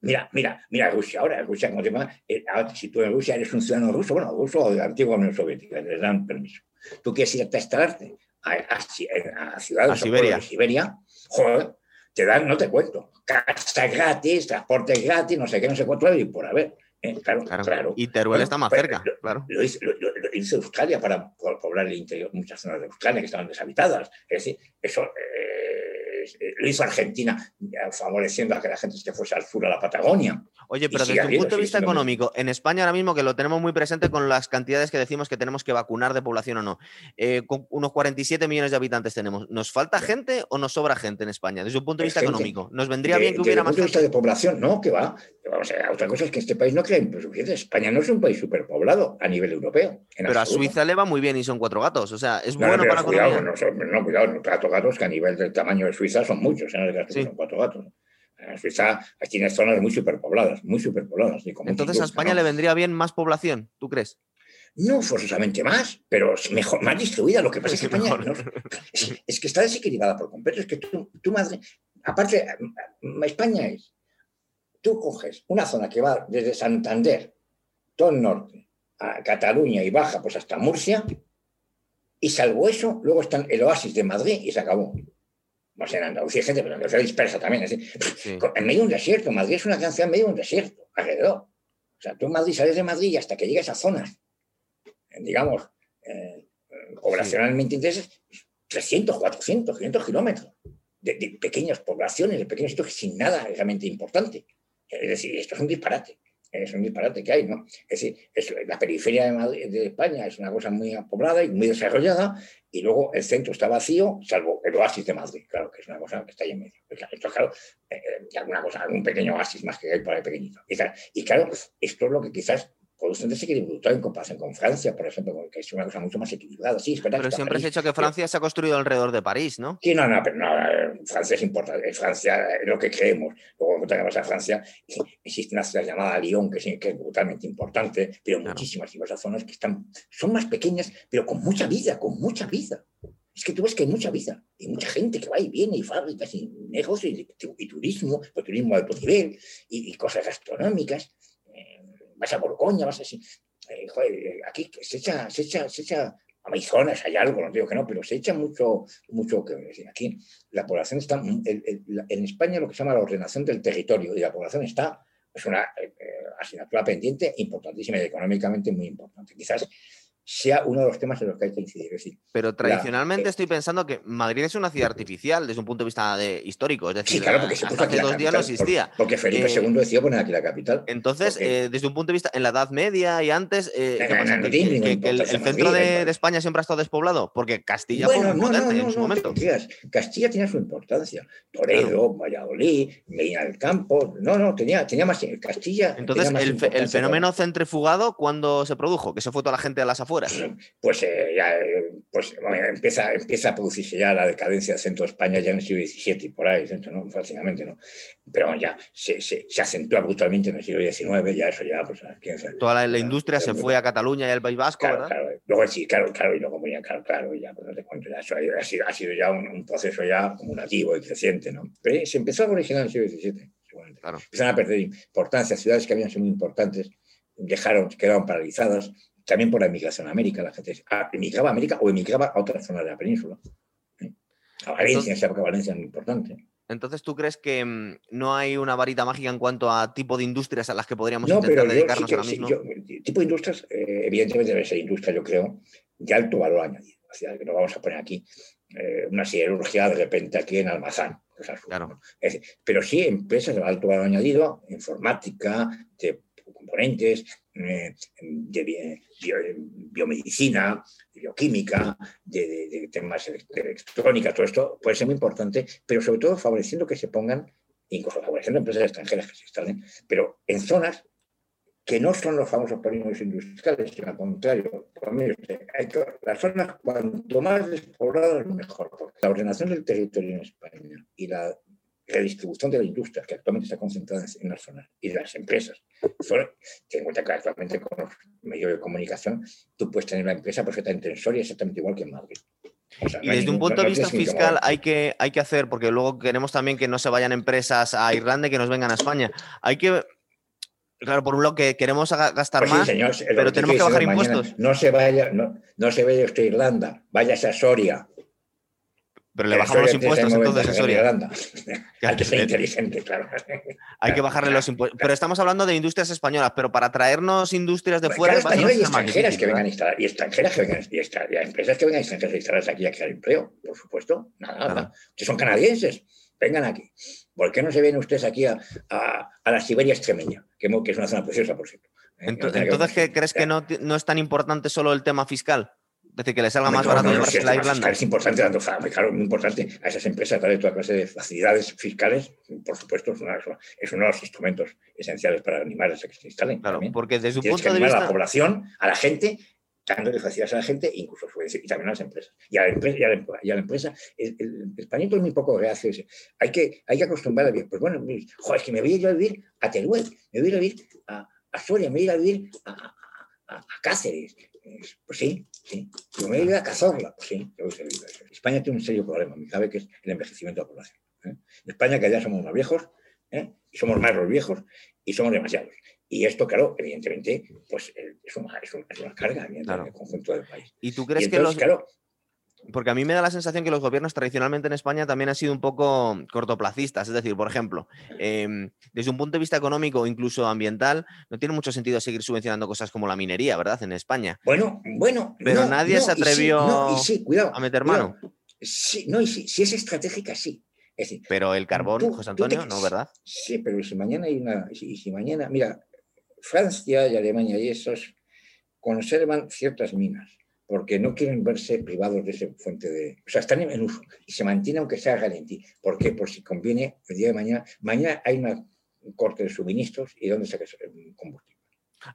Mira, mira, mira Rusia. Ahora, Rusia, como te llama, eh, si tú en Rusia eres un ciudadano ruso, bueno, ruso o de la antigua Unión Soviética, les dan permiso. Tú quieres ir a instalarte a, a, a ciudades a Siberia. de Siberia, joder, te dan, no te cuento, casa gratis, transporte gratis, no sé qué, no sé cuánto, y por haber. Eh, claro, claro, Y Teruel bueno, está más pues, cerca, lo, claro. Lo hizo, lo, lo hizo, para poblar el interior, muchas zonas de Australia que estaban deshabitadas. Es decir, eso eh, lo hizo Argentina favoreciendo a que la gente se fuese al sur a la Patagonia. Oye, pero desde un punto de vista económico, en España ahora mismo que lo tenemos muy presente con las cantidades que decimos que tenemos que vacunar de población o no, eh, con unos 47 millones de habitantes tenemos. ¿Nos falta gente o nos sobra gente en España? Desde un punto de vista gente. económico, ¿nos vendría de, bien que hubiera desde más el punto de gente? vista de población, no, que va. Otra cosa es que este país no crea suficiente. España no es un país superpoblado a nivel europeo. Pero a Suiza le va muy bien y son cuatro gatos. O sea, es No, bueno pero para cuidado, no, no, cuidado, no, cuatro gatos que a nivel del tamaño de Suiza son muchos, digas tú que Sí. son cuatro gatos. En Suiza tiene zonas muy superpobladas, muy superpobladas. y con mucha Entonces a industria, España ¿no? le vendría bien más población, ¿tú crees? No forzosamente más, pero mejor, más distribuida. Lo que pasa es que [LAUGHS] España Mejor. no- es, es que está desequilibrada por completo. Es que tú, tú madre, aparte, mm, España es, tú coges una zona que va desde Santander, todo el norte, a Cataluña y baja pues hasta Murcia, y salvo eso, luego están el oasis de Madrid y se acabó. No sé, en Andalucía hay gente, pero en Andalucía dispersa también. es decir, Sí. [LAUGHS] en medio de un desierto. Madrid es una ciudad en medio de un desierto, alrededor. O sea, tú en Madrid sales de Madrid y hasta que llegas a zonas, eh, digamos, eh, poblacionalmente intensas, 300, 400, 500 kilómetros de, de pequeñas poblaciones, de pequeños sitios sin nada realmente importante. Es decir, esto es un disparate. Es un disparate que hay, ¿no? Es decir, la periferia de, Madrid- de España es una cosa muy poblada y muy desarrollada, y luego el centro está vacío, salvo el oasis de Madrid, claro, que es una cosa que está ahí en medio. Pues Esto, claro, eh, eh, alguna cosa, algún pequeño oasis más que hay por ahí pequeñito. Y claro, esto es lo que quizás produce un desequilibrio brutal en comparación con Francia, por ejemplo, que es una cosa mucho más equilibrada. Sí, es verdad Pero siempre se ha París, dicho que pero- Francia se ha construido alrededor de París, ¿no? Sí, no, no, pero no, eh, Francia es importante. Francia es lo que creemos. Luego, cuando vas a Francia, existe una ciudad llamada Lyon, que, sí, que es brutalmente importante, pero Claro. muchísimas y otras zonas que están, son más pequeñas, pero con mucha vida, con mucha vida. Es que tú ves que hay mucha vida, y mucha gente que va y viene, y fábricas, y negocios, y, y turismo, pues, turismo de alto nivel, y, y cosas gastronómicas. Vas a Borgoña, vas así. Eh, eh, aquí se echa, se echa, se echa Amazonas, hay algo, no digo que no, pero se echa mucho, mucho que. Aquí la población está, la- en España lo que se llama la ordenación del territorio y la población está, es una eh, eh, asignatura pendiente importantísima y económicamente muy importante. Quizás sea uno de los temas en los que hay que incidir. Es decir, Pero tradicionalmente eh, estoy pensando que Madrid es una ciudad artificial desde un punto de vista de histórico. Es decir, sí, claro, porque se puso hace dos días no existía. por- Porque Felipe Eh, II decidió poner aquí la capital. Entonces, porque- eh, desde un punto de vista, en la Edad Media y antes, eh, No, ¿qué no, pasa? no, ¿Que- no tiene que- ninguna que el, centro de, de España siempre ha estado despoblado, porque Castilla fue Bueno, muy no, no, potente no, en su no, momento. Castilla tenía su importancia. Toledo, Valladolid, Medina del Campo. No, no, tenía, tenía más. Castilla. Entonces, el, fenómeno centrifugado, ¿cuándo se produjo? Que se fue toda la gente a las afueras. Pues, eh, ya, eh, pues bueno, empieza, empieza a producirse ya la decadencia del centro de España ya en el siglo XVII y por ahí, ¿no? Fácilmente, ¿no? Pero ya se, se, se acentúa brutalmente en el siglo XIX, ya eso ya, pues, quién sabe. Toda la, la industria se fue a Cataluña y al País Vasco, Claro, ¿verdad? claro. Luego sí, claro, claro, y luego ponía, claro, claro, y ya, pues no te cuento, ya, eso ha, ha sido, ha sido ya un, un proceso ya acumulativo y creciente, ¿no? Pero se empezó a originar en el siglo XVII, seguramente. Claro. Empezaron a perder importancia, ciudades que habían sido muy importantes, dejaron, quedaron paralizadas, también por la emigración a América, la gente ah, emigraba a América o emigraba a otras zonas de la península. ¿eh? A Valencia, Entonces- época Valencia era muy importante. Entonces, ¿tú crees que mm, no hay una varita mágica en cuanto a tipo de industrias a las que podríamos No, intentar pero sí dedicarnos que, ahora sí, mismo? yo, el tipo de industrias, eh, evidentemente debe ser industria, yo creo, de alto valor añadido. O sea, que no vamos a poner aquí eh, una siderurgia de repente aquí en Almazán. Claro. Es pero sí empresas de alto valor añadido, informática, de componentes, eh, de bi- bio- biomedicina, de bioquímica, de, temas de electrónica, todo esto puede ser muy importante, pero sobre todo favoreciendo que se pongan, incluso favoreciendo empresas extranjeras que se instalen, pero en zonas que no son los famosos polígonos industriales, sino al contrario, las zonas cuanto más despobladas mejor, porque la ordenación del territorio en España y la redistribución de la industria, que actualmente está concentrada en- las zonas, y de las empresas, son- ten en cuenta que actualmente con los medios de comunicación tú puedes tener la empresa perfectamente en Soria exactamente igual que en Madrid. y desde un punto de vista fiscal hay que, hay que hacer, porque luego queremos también que no se vayan empresas a Irlanda y que nos vengan a España. Hay que Claro, por un lado que queremos gastar pues más, pero tenemos que bajar impuestos. No se vaya, no, no se vaya usted a Irlanda, váyase a Soria. Pero le bajamos los impuestos entonces a Soria. [LAUGHS] Hay que ser inteligente, claro. [LAUGHS] Hay que bajarle los impuestos. Pero estamos hablando de industrias españolas, pero para traernos industrias de fuera. españolas y extranjeras que vengan a instalar, y extranjeras que vengan, y, y empresas que vengan extranjeras a instalarse aquí a crear empleo, por supuesto. Nada, nada. Que son canadienses, vengan aquí. ¿Por qué no se vienen ustedes aquí a, la Siberia extremeña, que, es una zona preciosa, por cierto? ¿eh? Entonces, ¿qué crees que no, es tan importante solo el tema fiscal? Es decir, que le salga más barato no, la Irlanda. Es importante, dando, claro, muy importante a esas empresas darle toda clase de facilidades fiscales, por supuesto, es, uno de los instrumentos esenciales para animar a que se instalen. Claro, porque desde su punto de vista. a la población, a la gente, dándole facilidades a la gente, incluso y también a las empresas. Y a la empresa, y a la, empresa el, el, español es muy poco reacio. Hay que, hay que acostumbrar a vivir. Pues bueno, joder, es que me voy a ir a vivir a Teruel, me voy a ir a vivir a, a Soria, me voy a ir a vivir a, a, Cáceres. Pues sí, sí. Yo me voy a ir a Cazorla. Pues sí, yo España tiene un serio problema, me cabe que es el envejecimiento de la población. ¿eh? En España, que ya somos más viejos, ¿eh? y somos más los viejos, y somos demasiados. Y esto, claro, evidentemente, pues es una, es una, carga en el conjunto del país. ¿Y tú crees que los... porque a mí me da la sensación que los gobiernos tradicionalmente en España también han sido un poco cortoplacistas. Es decir, por ejemplo, em, desde un punto de vista económico o incluso ambiental, no tiene mucho sentido seguir subvencionando cosas como la minería, ¿verdad? En España. Bueno, bueno. Pero nadie se atrevió a meter mano. Sí, no, y sí, si es estratégica, sí. pero el carbón, José Antonio, ¿no, verdad? Sí, pero si mañana hay una. y si mañana. Mira, Francia y Alemania y esos conservan ciertas minas porque no quieren verse privados de esa fuente de... O sea, están en uso y se mantiene aunque sea garantía. ¿Por qué? Por si conviene el día de mañana. Mañana hay un corte de suministros y ¿dónde saca el combustible?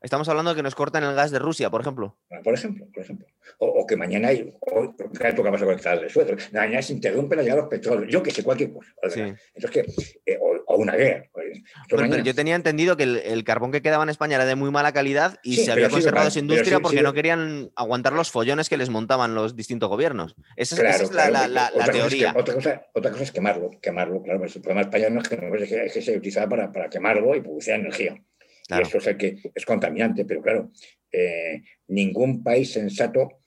Estamos hablando de que nos cortan el gas de Rusia, por ejemplo. Por ejemplo, por ejemplo. O, que mañana hay, o, ¿qué pasa con el gas de? Mañana se interrumpe la llegada de los petróleos. Yo que sé, cualquier cosa. Entonces, que, eh, o, una guerra. Pues, yo tenía entendido que el, carbón que quedaba en España era de muy mala calidad y se había conservado esa industria porque no querían aguantar los follones que les montaban los distintos gobiernos. Esa, es la, teoría. otra, cosa, otra cosa es quemarlo. Quemarlo, claro. Pues el problema español no es que, es que se utilizaba para, para quemarlo y producir energía. Y eso es el que es contaminante, pero claro, eh, ningún país sensato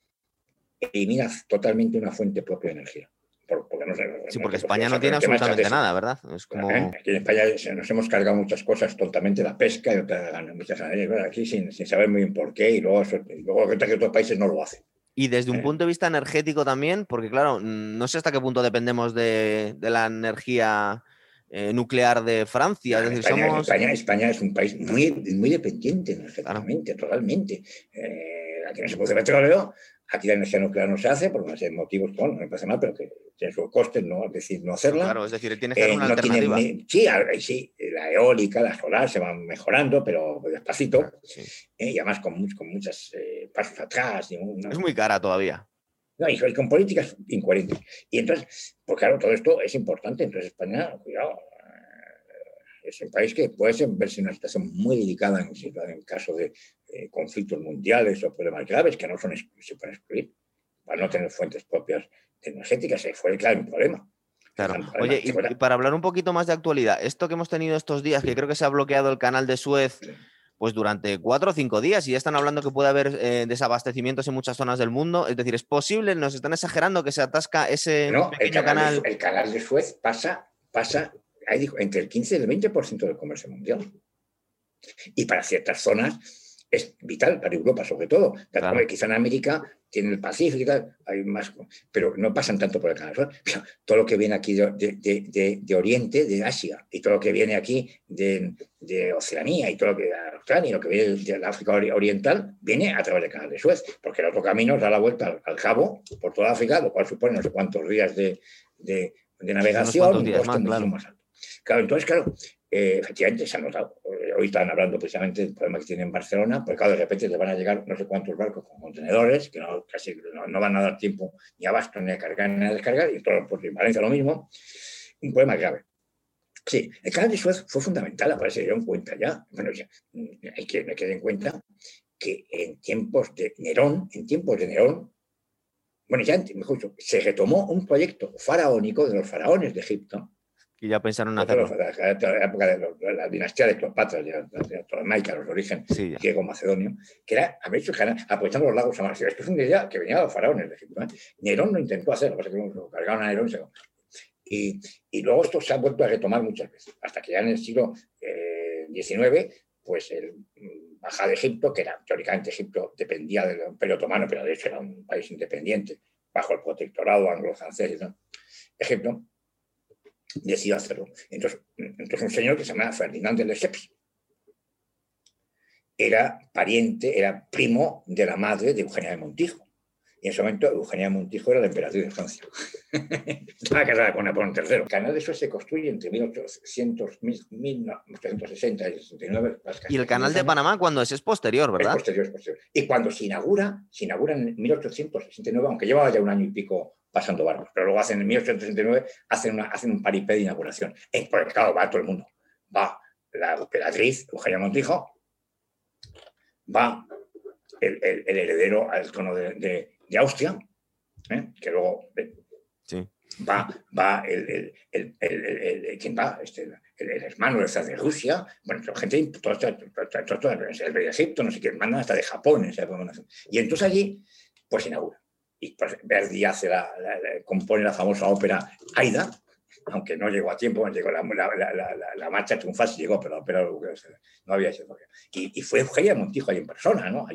elimina totalmente una fuente propia de energía. Porque sí, porque España no tiene absolutamente nada, ¿verdad? Es como... Aquí en España nos hemos cargado muchas cosas, totalmente la pesca y otras muchas aquí sin, sin, saber muy bien por qué, y luego, y luego que otros países no lo hacen. Y desde un ¿Eh? punto de vista energético también, porque claro, no sé hasta qué punto dependemos de, de la energía eh, nuclear de Francia. España, es un país muy, muy dependiente energéticamente, totalmente. Eh, aquí no se puede petróleo, aquí la energía nuclear no se hace por una serie de motivos, bueno, no me parece mal, pero que tiene sus costes, ¿no? es decir, no hacerla. Claro, es decir, tiene que ser eh, una alternativa. sí, sí, la eólica, la solar se van mejorando, pero despacito, y además con, con muchos pasos atrás. Es muy cara todavía. No, y con políticas incoherentes. Y entonces, pues claro, todo esto es importante. Entonces, España, cuidado, eh, es un país que puede verse en una situación muy delicada en, en caso de eh, conflictos mundiales o problemas graves que no son, se pueden excluir. Para no tener fuentes propias energéticas, se fue claro un problema. Claro. Oye, y, para hablar un poquito más de actualidad, esto que hemos tenido estos días, que creo que se ha bloqueado el canal de Suez pues durante cuatro o cinco días y ya están hablando que puede haber eh, desabastecimientos en muchas zonas del mundo. Es decir, es posible, nos están exagerando que se atasca ese pequeño canal. el canal de Suez pasa, pasa ahí dijo, entre el 15 y el 20% del comercio mundial. Y para ciertas zonas es vital, para Europa sobre todo. Quizá en América tiene el Pacífico, hay más, pero no pasan tanto por el canal. Todo lo que viene aquí de, Oriente, de Asia, y todo lo que viene aquí de, Oceanía, y todo lo que de Australia, y lo que viene de África Oriental, viene a través del canal de Suez, porque el otro camino da la vuelta al, cabo por toda África, lo cual supone no sé cuántos días de, navegación, días más, Claro, entonces, claro, eh, efectivamente se ha notado. Eh, hoy están hablando precisamente del problema que tiene en Barcelona, porque claro, de repente le van a llegar no sé cuántos barcos con contenedores, que no, casi no, van a dar tiempo ni abasto ni a cargar ni a descargar, y todo, en Valencia lo mismo. Un problema grave. Sí, el canal de Suez fue fundamental, para se dieron cuenta ya. Bueno, ya, hay que, que en cuenta que en tiempos de Nerón, en tiempos de Nerón, bueno, ya mejor dicho, se retomó un proyecto faraónico de los faraones de Egipto. Y ya pensaron en hacerlo. La época de la dinastía de Cleopatra, de Ptolomaica, los orígenes sí, griego-macedonio, que era haber hecho aprovechando los lagos amarillos. Esto es una idea que venía de los faraones de Egipto. ¿eh? Nerón lo intentó hacer, lo que pasa es que lo cargaron a Nerón y, y, luego esto se ha vuelto a retomar muchas veces, hasta que ya en el siglo XIX, eh, pues el Baja de Egipto, que era teóricamente Egipto dependía del Imperio Otomano, pero de hecho era un país independiente, bajo el protectorado anglo-francés. Egipto decidió hacerlo. Entonces, entonces, un señor que se llama Ferdinand de Lesseps era pariente, era primo de la madre de Eugenia de Montijo. Y en ese momento Eugenia Montijo era la emperatriz de Francia. [LAUGHS] Estaba casada con Napoleón III. El canal de Suez se construye entre 1800, 1860 y 69. Y el canal de Panamá cuando es, es posterior, ¿verdad? Es posterior, es posterior. Y cuando se inaugura, se inaugura en 1869, aunque llevaba ya un año y pico pasando barcos, pero luego hacen en 1869 hacen, una, hacen un paripé de inauguración. Porque claro, va todo el mundo. Va la emperatriz Eugenia Montijo, va el, el, heredero al trono de de Austria, ¿eh? que luego va, va el, ¿quién va? Este, el, hermano de Rusia, bueno, gente, todo, todo, todo, el rey de Egipto, no sé qué, manda hasta de Japón. Y entonces allí, pues inaugura. Y pues, Verdi hace la, compone la famosa ópera Aida, aunque no llegó a tiempo, llegó la, la, marcha triunfal sí llegó, pero, pero no había sido. Y, y fue Eugenia de Montijo ahí en persona, ¿no?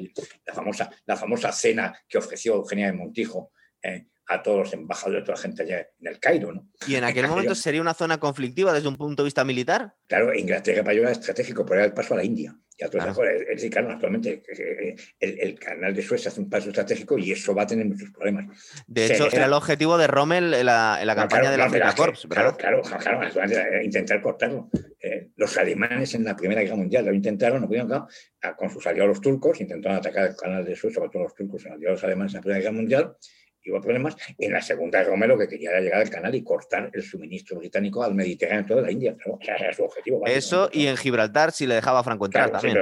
la, famosa, la famosa cena que ofreció Eugenia de Montijo eh, a todos los embajadores, a toda la gente allá en el Cairo, ¿no? ¿Y en aquel momento sería una zona conflictiva desde un punto de vista militar? Claro, Inglaterra para ello era estratégico, pero era el paso a la India. Y a claro. es, decir, actualmente el, el, canal de Suez hace un paso estratégico y eso va a tener muchos problemas. De hecho, era el objetivo de Rommel en la, en la campaña de la Corps, Claro, claro, claro, intentar cortarlo. Eh, los alemanes en la Primera Guerra Mundial lo intentaron, no pudieron, con sus aliados los turcos, intentaron atacar el canal de Suez, sobre todo los turcos, los aliados alemanes en la Primera Guerra Mundial, hubo problemas. En la segunda Romero que quería llegar al canal y cortar el suministro británico al Mediterráneo, toda la India. Claro, era su objetivo. Eso y en Gibraltar si le dejaba Franco entrar también.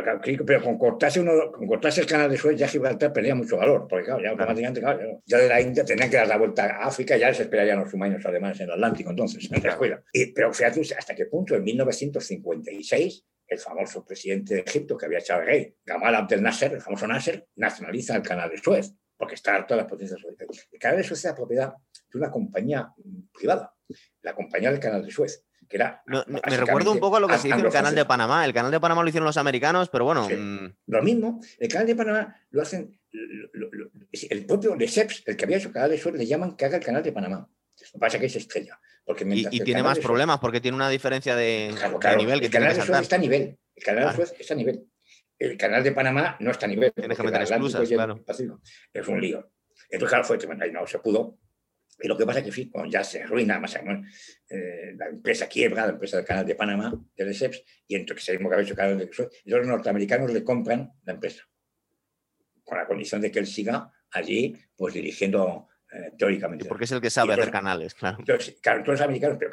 pero, con, cortarse uno, con cortarse el canal de Suez ya Gibraltar perdía mucho valor, porque claro, ya automáticamente, ya de la India tenían que dar la vuelta a África, ya les esperarían los humanos alemanes en el Atlántico entonces, en la escuela. Y, pero fíjate hasta qué punto en 1956 el famoso presidente de Egipto que había echado el rey, Gamal Abdel Nasser, el famoso Nasser, nacionaliza el canal de Suez porque está todas las potencias. El canal de Suez era propiedad de una compañía privada, la compañía del canal de Suez. Que era me recuerdo un poco a lo que se hizo en el canal de Panamá. El canal de Panamá lo hicieron los americanos, pero bueno. Mm. Lo mismo, el canal de Panamá lo hacen. el propio Lesseps, el que había hecho el canal de Suez, le llaman que haga el canal de Panamá. Lo que pasa es que es estrella. Porque y, tiene más problemas porque tiene una diferencia de, nivel que el canal de Suez está a nivel. El canal de Suez está a nivel el canal de Panamá no está a nivel. Tienes que meter exclusas, claro. Es un lío. Entonces, claro, fue tremendo. no se pudo. Y lo que pasa es que ya se arruina más eh, la empresa quiebra, la empresa del canal de Panamá, del ESEPS, y entonces que había hecho canal de y los norteamericanos le compran la empresa, con la condición de que él siga allí, pues dirigiendo teóricamente. Porque es el que sabe hacer canales, claro. Entonces, claro, todos los americanos, pero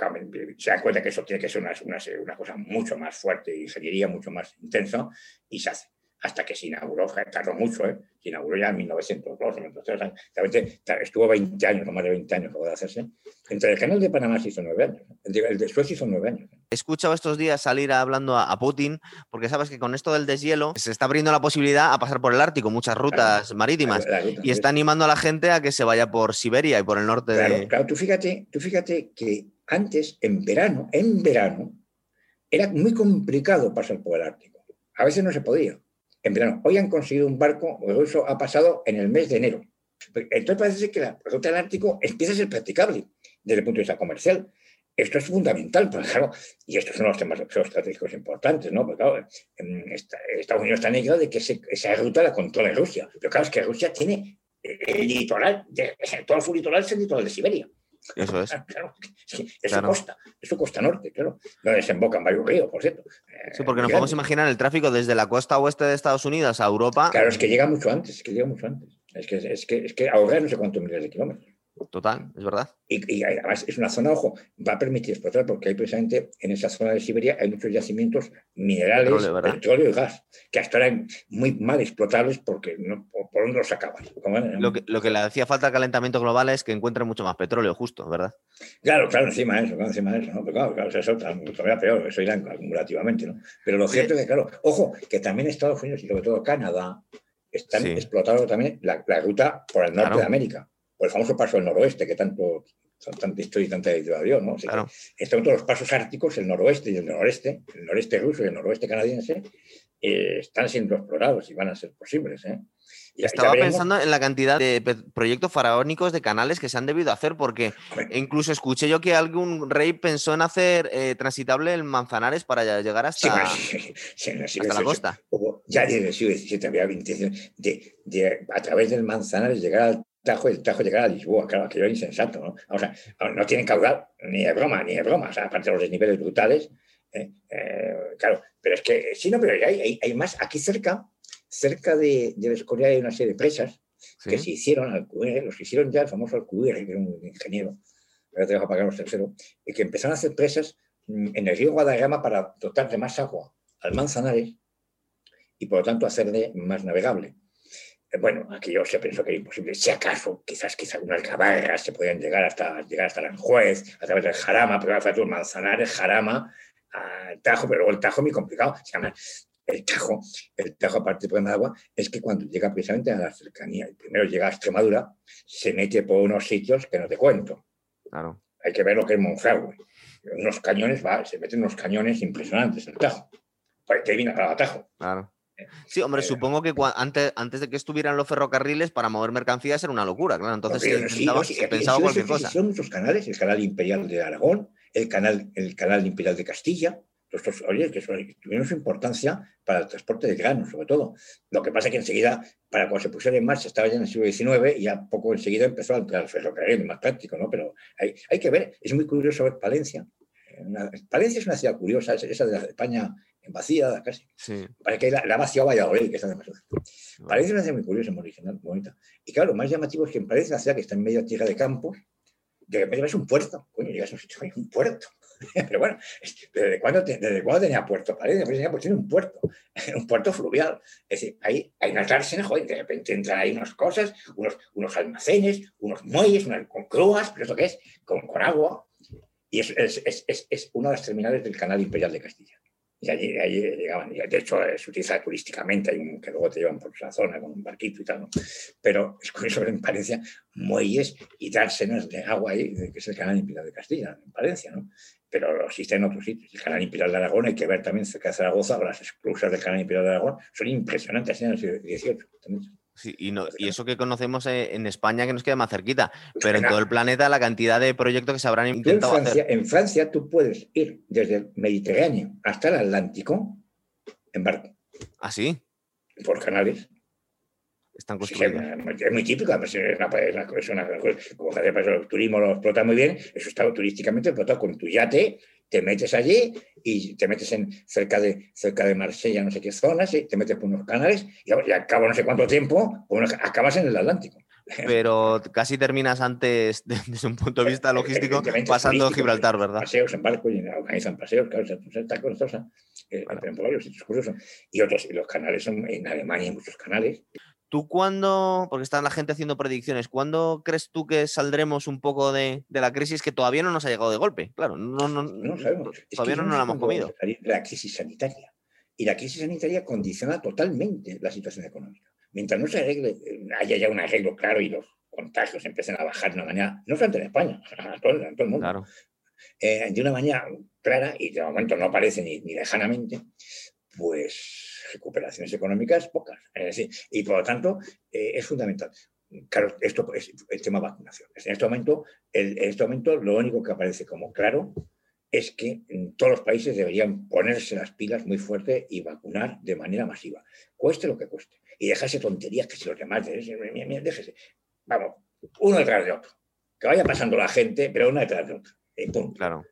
se dan cuenta que eso tiene que ser una, una, una cosa mucho más fuerte, ingeniería mucho más intensa, y se hace hasta que se inauguró, tardó mucho, ¿eh? se inauguró ya en 1902, entonces, estuvo 20 años, no más de 20 años de hacerse. Entre el canal de Panamá se hizo nueve años, el de Suecia hizo nueve años. He escuchado estos días salir hablando a, Putin, porque sabes que con esto del deshielo se está abriendo la posibilidad a pasar por el Ártico, muchas rutas marítimas, y está animando a la gente a que se vaya por Siberia y por el norte de... Claro, tú fíjate, tú fíjate que antes, en verano, en verano, era muy complicado pasar por el Ártico. A veces no se podía en verano. Hoy han conseguido un barco, o eso ha pasado en el mes de enero. Entonces parece que la ruta del Ártico empieza a ser practicable desde el punto de vista comercial. Esto es fundamental, porque claro, y estos son los temas estratégicos importantes, ¿no? Porque claro, Estados Unidos está negado de que esa ruta la controla Rusia. Pero claro, es que Rusia tiene el litoral, todo su litoral es el litoral de Siberia. Eso es. Claro, [LAUGHS] eso costa, eso costa norte, claro. No desembocan varios ríos, por cierto. Sí, porque nos podemos imaginar el tráfico desde la costa oeste de Estados Unidos a Europa. Claro, es que llega mucho antes, es que llega mucho antes. Es que, es que, es que ahorrar no sé cuántos miles de kilómetros. Total, es verdad. Y, además es una zona, ojo, va a permitir explotar porque hay precisamente en esa zona de Siberia hay muchos yacimientos minerales, petróleo, y gas, que hasta ahora eran muy mal explotables porque no, por, dónde los sacaban. Lo que, lo que le hacía falta al calentamiento global es que encuentren mucho más petróleo, justo, ¿verdad? Claro, claro, encima de eso, encima de eso, ¿no? Pero claro, claro, eso todavía peor, eso irá acumulativamente, ¿no? Pero lo cierto es que, claro, ojo, que también Estados Unidos y sobre todo Canadá están explotando también la, ruta por el norte de América o el famoso paso del noroeste, que tanto, tanta historia y tanta literatura ¿no? claro. Están todos los pasos árticos, el noroeste y el noreste, el noreste ruso y el noroeste canadiense, eh, están siendo explorados y van a ser posibles. ¿eh? Estaba pensando en la cantidad de proyectos faraónicos de canales que se han debido hacer, porque incluso escuché yo que algún rey pensó en hacer eh, transitable el Manzanares para llegar hasta, la costa. ya desde el siglo XVII había intención de, de, a través del Manzanares llegar al Tajo, el Tajo llegar a Lisboa, claro, aquello era insensato, ¿no? O sea, no tienen caudal, ni de broma, ni de broma, o sea, aparte de los desniveles brutales, ¿eh? Eh, claro, pero es que, sí, no, pero hay, hay, más, aquí cerca, cerca de, de la Escoria hay una serie de presas que se hicieron, al los que hicieron ya el famoso Alcubierre, que era un ingeniero, que trabaja para Carlos III, y que empezaron a hacer presas mm, en el río Guadarrama para dotar de más agua al Manzanares y por lo tanto hacerle más navegable. Eh, bueno, aquí yo se pensó que era imposible. Si acaso, quizás, quizás algunas gabarras se podían llegar hasta, llegar hasta Aranjuez, a través del Jarama, pero hace el Manzanares, Jarama, al Tajo, pero luego el Tajo es muy complicado. Se llama el Tajo, el Tajo, aparte del problema de agua, es que cuando llega precisamente a la cercanía, primero llega a Extremadura, se mete por unos sitios que no te cuento. Claro. Hay que ver lo que es Monfragüe. Unos cañones, va, se meten unos cañones impresionantes en el Tajo. Que viene para el Tajo. Claro. Sí, hombre, eh, supongo que antes, antes de que estuvieran los ferrocarriles, para mover mercarías era una locura, claro. Entonces se, pensaba cualquier cosa. Son muchos canales, el canal imperial de Aragón, el canal, el canal imperial de Castilla, estos, oye, que tuvieron su importancia para el transporte de granos, sobre todo. Lo que pasa es que enseguida, para cuando se pusieron en marcha, estaba ya en el siglo XIX y ya poco enseguida empezó a entrar el ferrocarril, más práctico, ¿no? Pero hay, hay que ver, es muy curioso ver Palencia. Palencia es una ciudad curiosa, esa de la España vacía casi. Sí. Parece que la, la vaciado Valladolid, que está demasiado. Parece una ciudad muy curiosa, muy original, muy bonita. Y claro, lo más llamativo es que parece una ciudad que está en medio de tierra de campos, de repente es un puerto. Coño, llegas [LAUGHS] a un sitio, hay un puerto. Pero bueno, ¿desde cuándo, ¿desde cuándo tenía puerto? Parece que tenía pues tiene un puerto, [LAUGHS] un puerto fluvial. Es decir, hay, hay unas dársenas, joder, de repente entran ahí unas cosas, unos, unos almacenes, unos muelles, unas, con grúas, pero ¿esto qué es? Con, con agua. Y es, es, es, es, una de las terminales del canal imperial de Castilla. Y allí, allí llegaban, y de hecho eh, se utiliza turísticamente, hay un, que luego te llevan por esa zona con un barquito y tal, ¿no? Pero es curioso [LAUGHS] en Palencia, muelles y dársenas de agua ahí, que es el canal imperial de Castilla, en Palencia, ¿no? Pero existe en otros sitios. El canal imperial de Aragón, hay que ver también cerca de Zaragoza, las esclusas del canal imperial de Aragón son impresionantes en el siglo XVIII. Sí, y, no, y, eso que conocemos eh, en España que nos queda más cerquita, pero en todo el planeta la cantidad de proyectos que se habrán intentado en Francia, hacer. En Francia tú puedes ir desde el Mediterráneo hasta el Atlántico en barco. ¿Ah, sí? Por canales. Están construidos. es muy típico, es una, es una, como el turismo lo explota muy bien, eso está turísticamente explotado con tu yate te metes allí y te metes en, cerca, de, cerca de Marsella, no sé qué zonas, y te metes por unos canales y, y al cabo no sé cuánto tiempo, pues, acabas en el Atlántico. Pero casi terminas antes, desde un punto de vista logístico, pasando Gibraltar, ¿verdad? Paseos en barco y organizan paseos, claro, está costosa. Eh, bueno. Y otros, y los canales son en Alemania hay muchos canales. ¿Tú cuándo, porque está la gente haciendo predicciones, cuándo crees tú que saldremos un poco de, la crisis que todavía no nos ha llegado de golpe? Claro, no, no, no sabemos. Todavía no nos la hemos comido. La crisis sanitaria. Y la crisis sanitaria condiciona totalmente la situación económica. Mientras no se arregle, haya ya un arreglo claro y los contagios empiecen a bajar de una manera, no solamente en España, [LAUGHS] a todo, todo el mundo, claro. eh, de una manera clara y de momento no aparece ni, ni lejanamente, pues recuperaciones económicas pocas. y por lo tanto, eh, es fundamental. Claro, esto es el tema vacunación. En este momento, en este momento, lo único que aparece como claro es que todos los países deberían ponerse las pilas muy fuerte y vacunar de manera masiva, cueste lo que cueste. Y dejarse tonterías que si los demás, déjese. Vamos, uno detrás de otro. Que vaya pasando la gente, pero uno detrás de otro. Claro.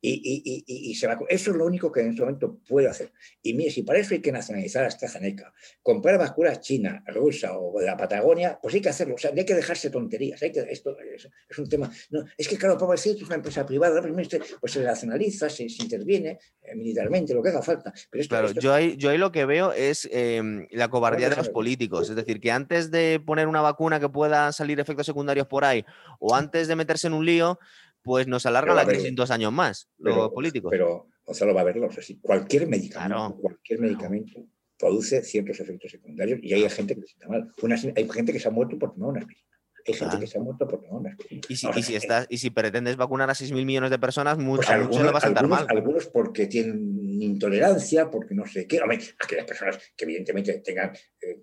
Y, se va, eso es lo único que en este momento puede hacer. Y mire, si para eso hay que nacionalizar a AstraZeneca, comprar vacunas china, rusa o de la Patagonia, pues hay que hacerlo. O sea, hay que dejarse tonterías. Hay que, esto es, un tema. No, es que, claro, para decir es una empresa privada, pues, pues se nacionaliza, se, interviene eh, militarmente, lo que haga falta. Pero claro, yo, ahí, yo ahí lo que veo es em, la cobardía de los políticos. Es decir, que antes de poner una vacuna que pueda salir efectos secundarios por ahí, o antes de meterse en un lío, pues nos alarga la crisis dos años más, los políticos. Pero Gonzalo va a verlo, cualquier medicamento, cualquier medicamento produce ciertos efectos secundarios y hay gente que se siente mal. hay gente que se ha muerto por tomar una aspirina. Hay gente que se ha muerto por tomar Y si, y si, estás, y si pretendes vacunar a 6.000 millones de personas, pues a muchos le va a sentar algunos, mal. Algunos porque tienen intolerancia, porque no sé qué. Hombre, aquellas personas que evidentemente tengan eh,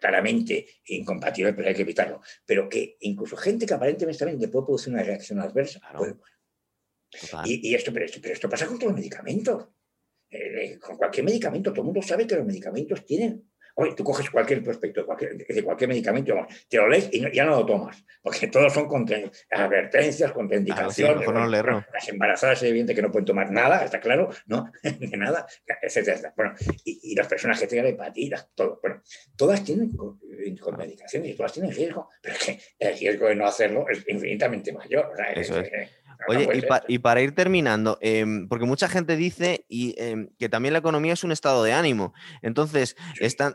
claramente incompatibles, pero hay que evitarlo. Pero que incluso gente que aparentemente también le puede producir una reacción adversa. y, esto, pero esto, pero esto pasa con todos los medicamentos. Eh, con cualquier medicamento, todo el mundo sabe que los medicamentos tienen Oye, tú coges cualquier prospecto cualquier, cualquier medicamento, te lo lees y ya no lo tomas, porque todos son advertencias, contraindicaciones. las embarazadas es evidente que no pueden tomar nada, está claro, ¿no? [LAUGHS] de nada, etcétera. Bueno, y, las personas que tengan hepatitis, todo. Bueno, todas tienen contraindicaciones y todas tienen riesgo, pero es que el riesgo de no hacerlo es infinitamente mayor. Eso es. Oye, y, para ir terminando, em, porque mucha gente dice y, em, que también la economía es un estado de ánimo. Entonces,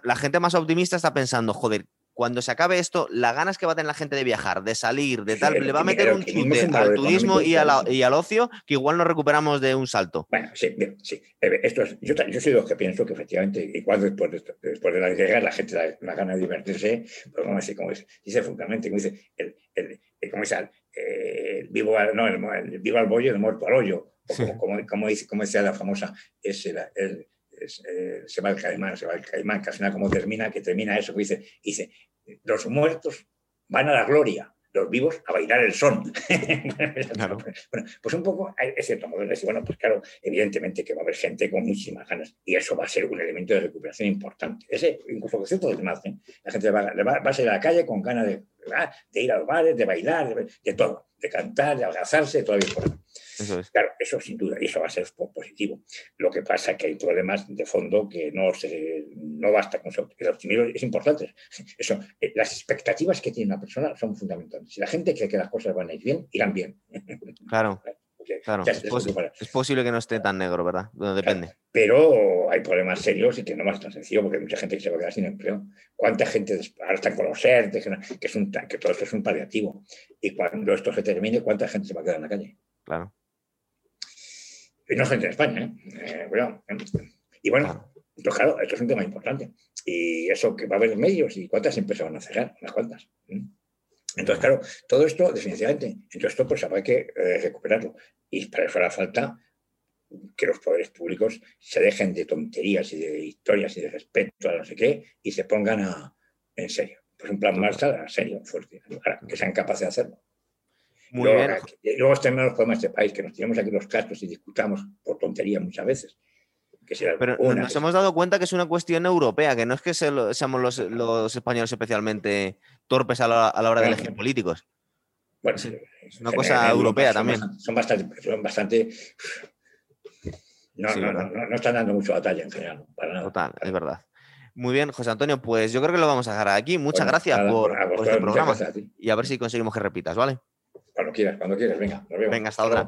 la gente más optimista está pensando, joder, cuando se acabe esto, las ganas que va a tener la gente de viajar, de salir, de tal, le va a meter un chute al turismo y, al ocio que igual nos recuperamos de un salto. Bueno, sí, bien, sí. Eh, esto es, yo, yo, soy de los que pienso que efectivamente, igual después de, después de la guerra, la gente da la gana de divertirse, pues como dice, como dice fundamentalmente, como dice, el, el, como dice, eh, vivo, al, no, el, vivo al bollo, el muerto al hoyo, como, como, dice, como decía la famosa, es el, eh, se va el caimán, se va el caimán, casi nada como termina, que termina eso, que dice, dice, los muertos van a la gloria, los vivos a bailar el son. [LAUGHS] bueno, pues un poco es cierto modelo. Bueno, pues claro, evidentemente que va a haber gente con muchísimas ganas y eso va a ser un elemento de recuperación importante. Ese, incluso cierto demás, ¿eh? la gente va, va, a salir a la calle con ganas de, de ir a los bares, de bailar, de, todo, de cantar, de abrazarse, todo por Claro, eso sin duda, y eso va a ser positivo. Lo que pasa es que hay problemas de fondo que no, se, no basta con eso. El optimismo es importante. Eso, eh, las expectativas que tiene una persona son fundamentales. Si la gente cree que las cosas van a ir bien, irán bien. Claro. [LAUGHS] Claro, es, posible que no esté tan negro, ¿verdad? depende. pero hay problemas serios y que no más tan sencillo porque hay mucha gente que se va a quedar sin empleo. ¿Cuánta gente ahora están con los que, es un, que todo esto es un paliativo? Y cuando esto se termine, ¿cuánta gente se va a quedar en la calle? Claro. Y no gente en España, ¿eh? eh bueno, y bueno, claro. esto es un tema importante. Y eso que va a haber medios y cuántas empresas van a cerrar, unas cuantas. Entonces, claro, todo esto, definitivamente, entonces esto pues habrá que eh, recuperarlo. Y para eso hará falta que los poderes públicos se dejen de tonterías y de historias y de respeto a no sé qué y se pongan a, en serio. Pues un plan Marshall, serio, fuerte, para que sean capaces de hacerlo. Muy luego, bien. luego tenemos los problemas de este país, que nos tenemos aquí los cascos y discutamos por tontería muchas veces. Pero nos hemos dado cuenta que es una cuestión europea, que no es que seamos los, los españoles especialmente torpes a la, a la hora de elegir políticos. Bueno, es una cosa europea también. Son bastante, son bastante no, no, no, no, están dando mucho batalla en general. Para nada. Total, es verdad. Muy bien, José Antonio, pues yo creo que lo vamos a dejar aquí. Muchas gracias por, este programa. Y a ver si conseguimos que repitas, ¿vale? Cuando quieras, cuando quieras, venga. Venga, hasta otra.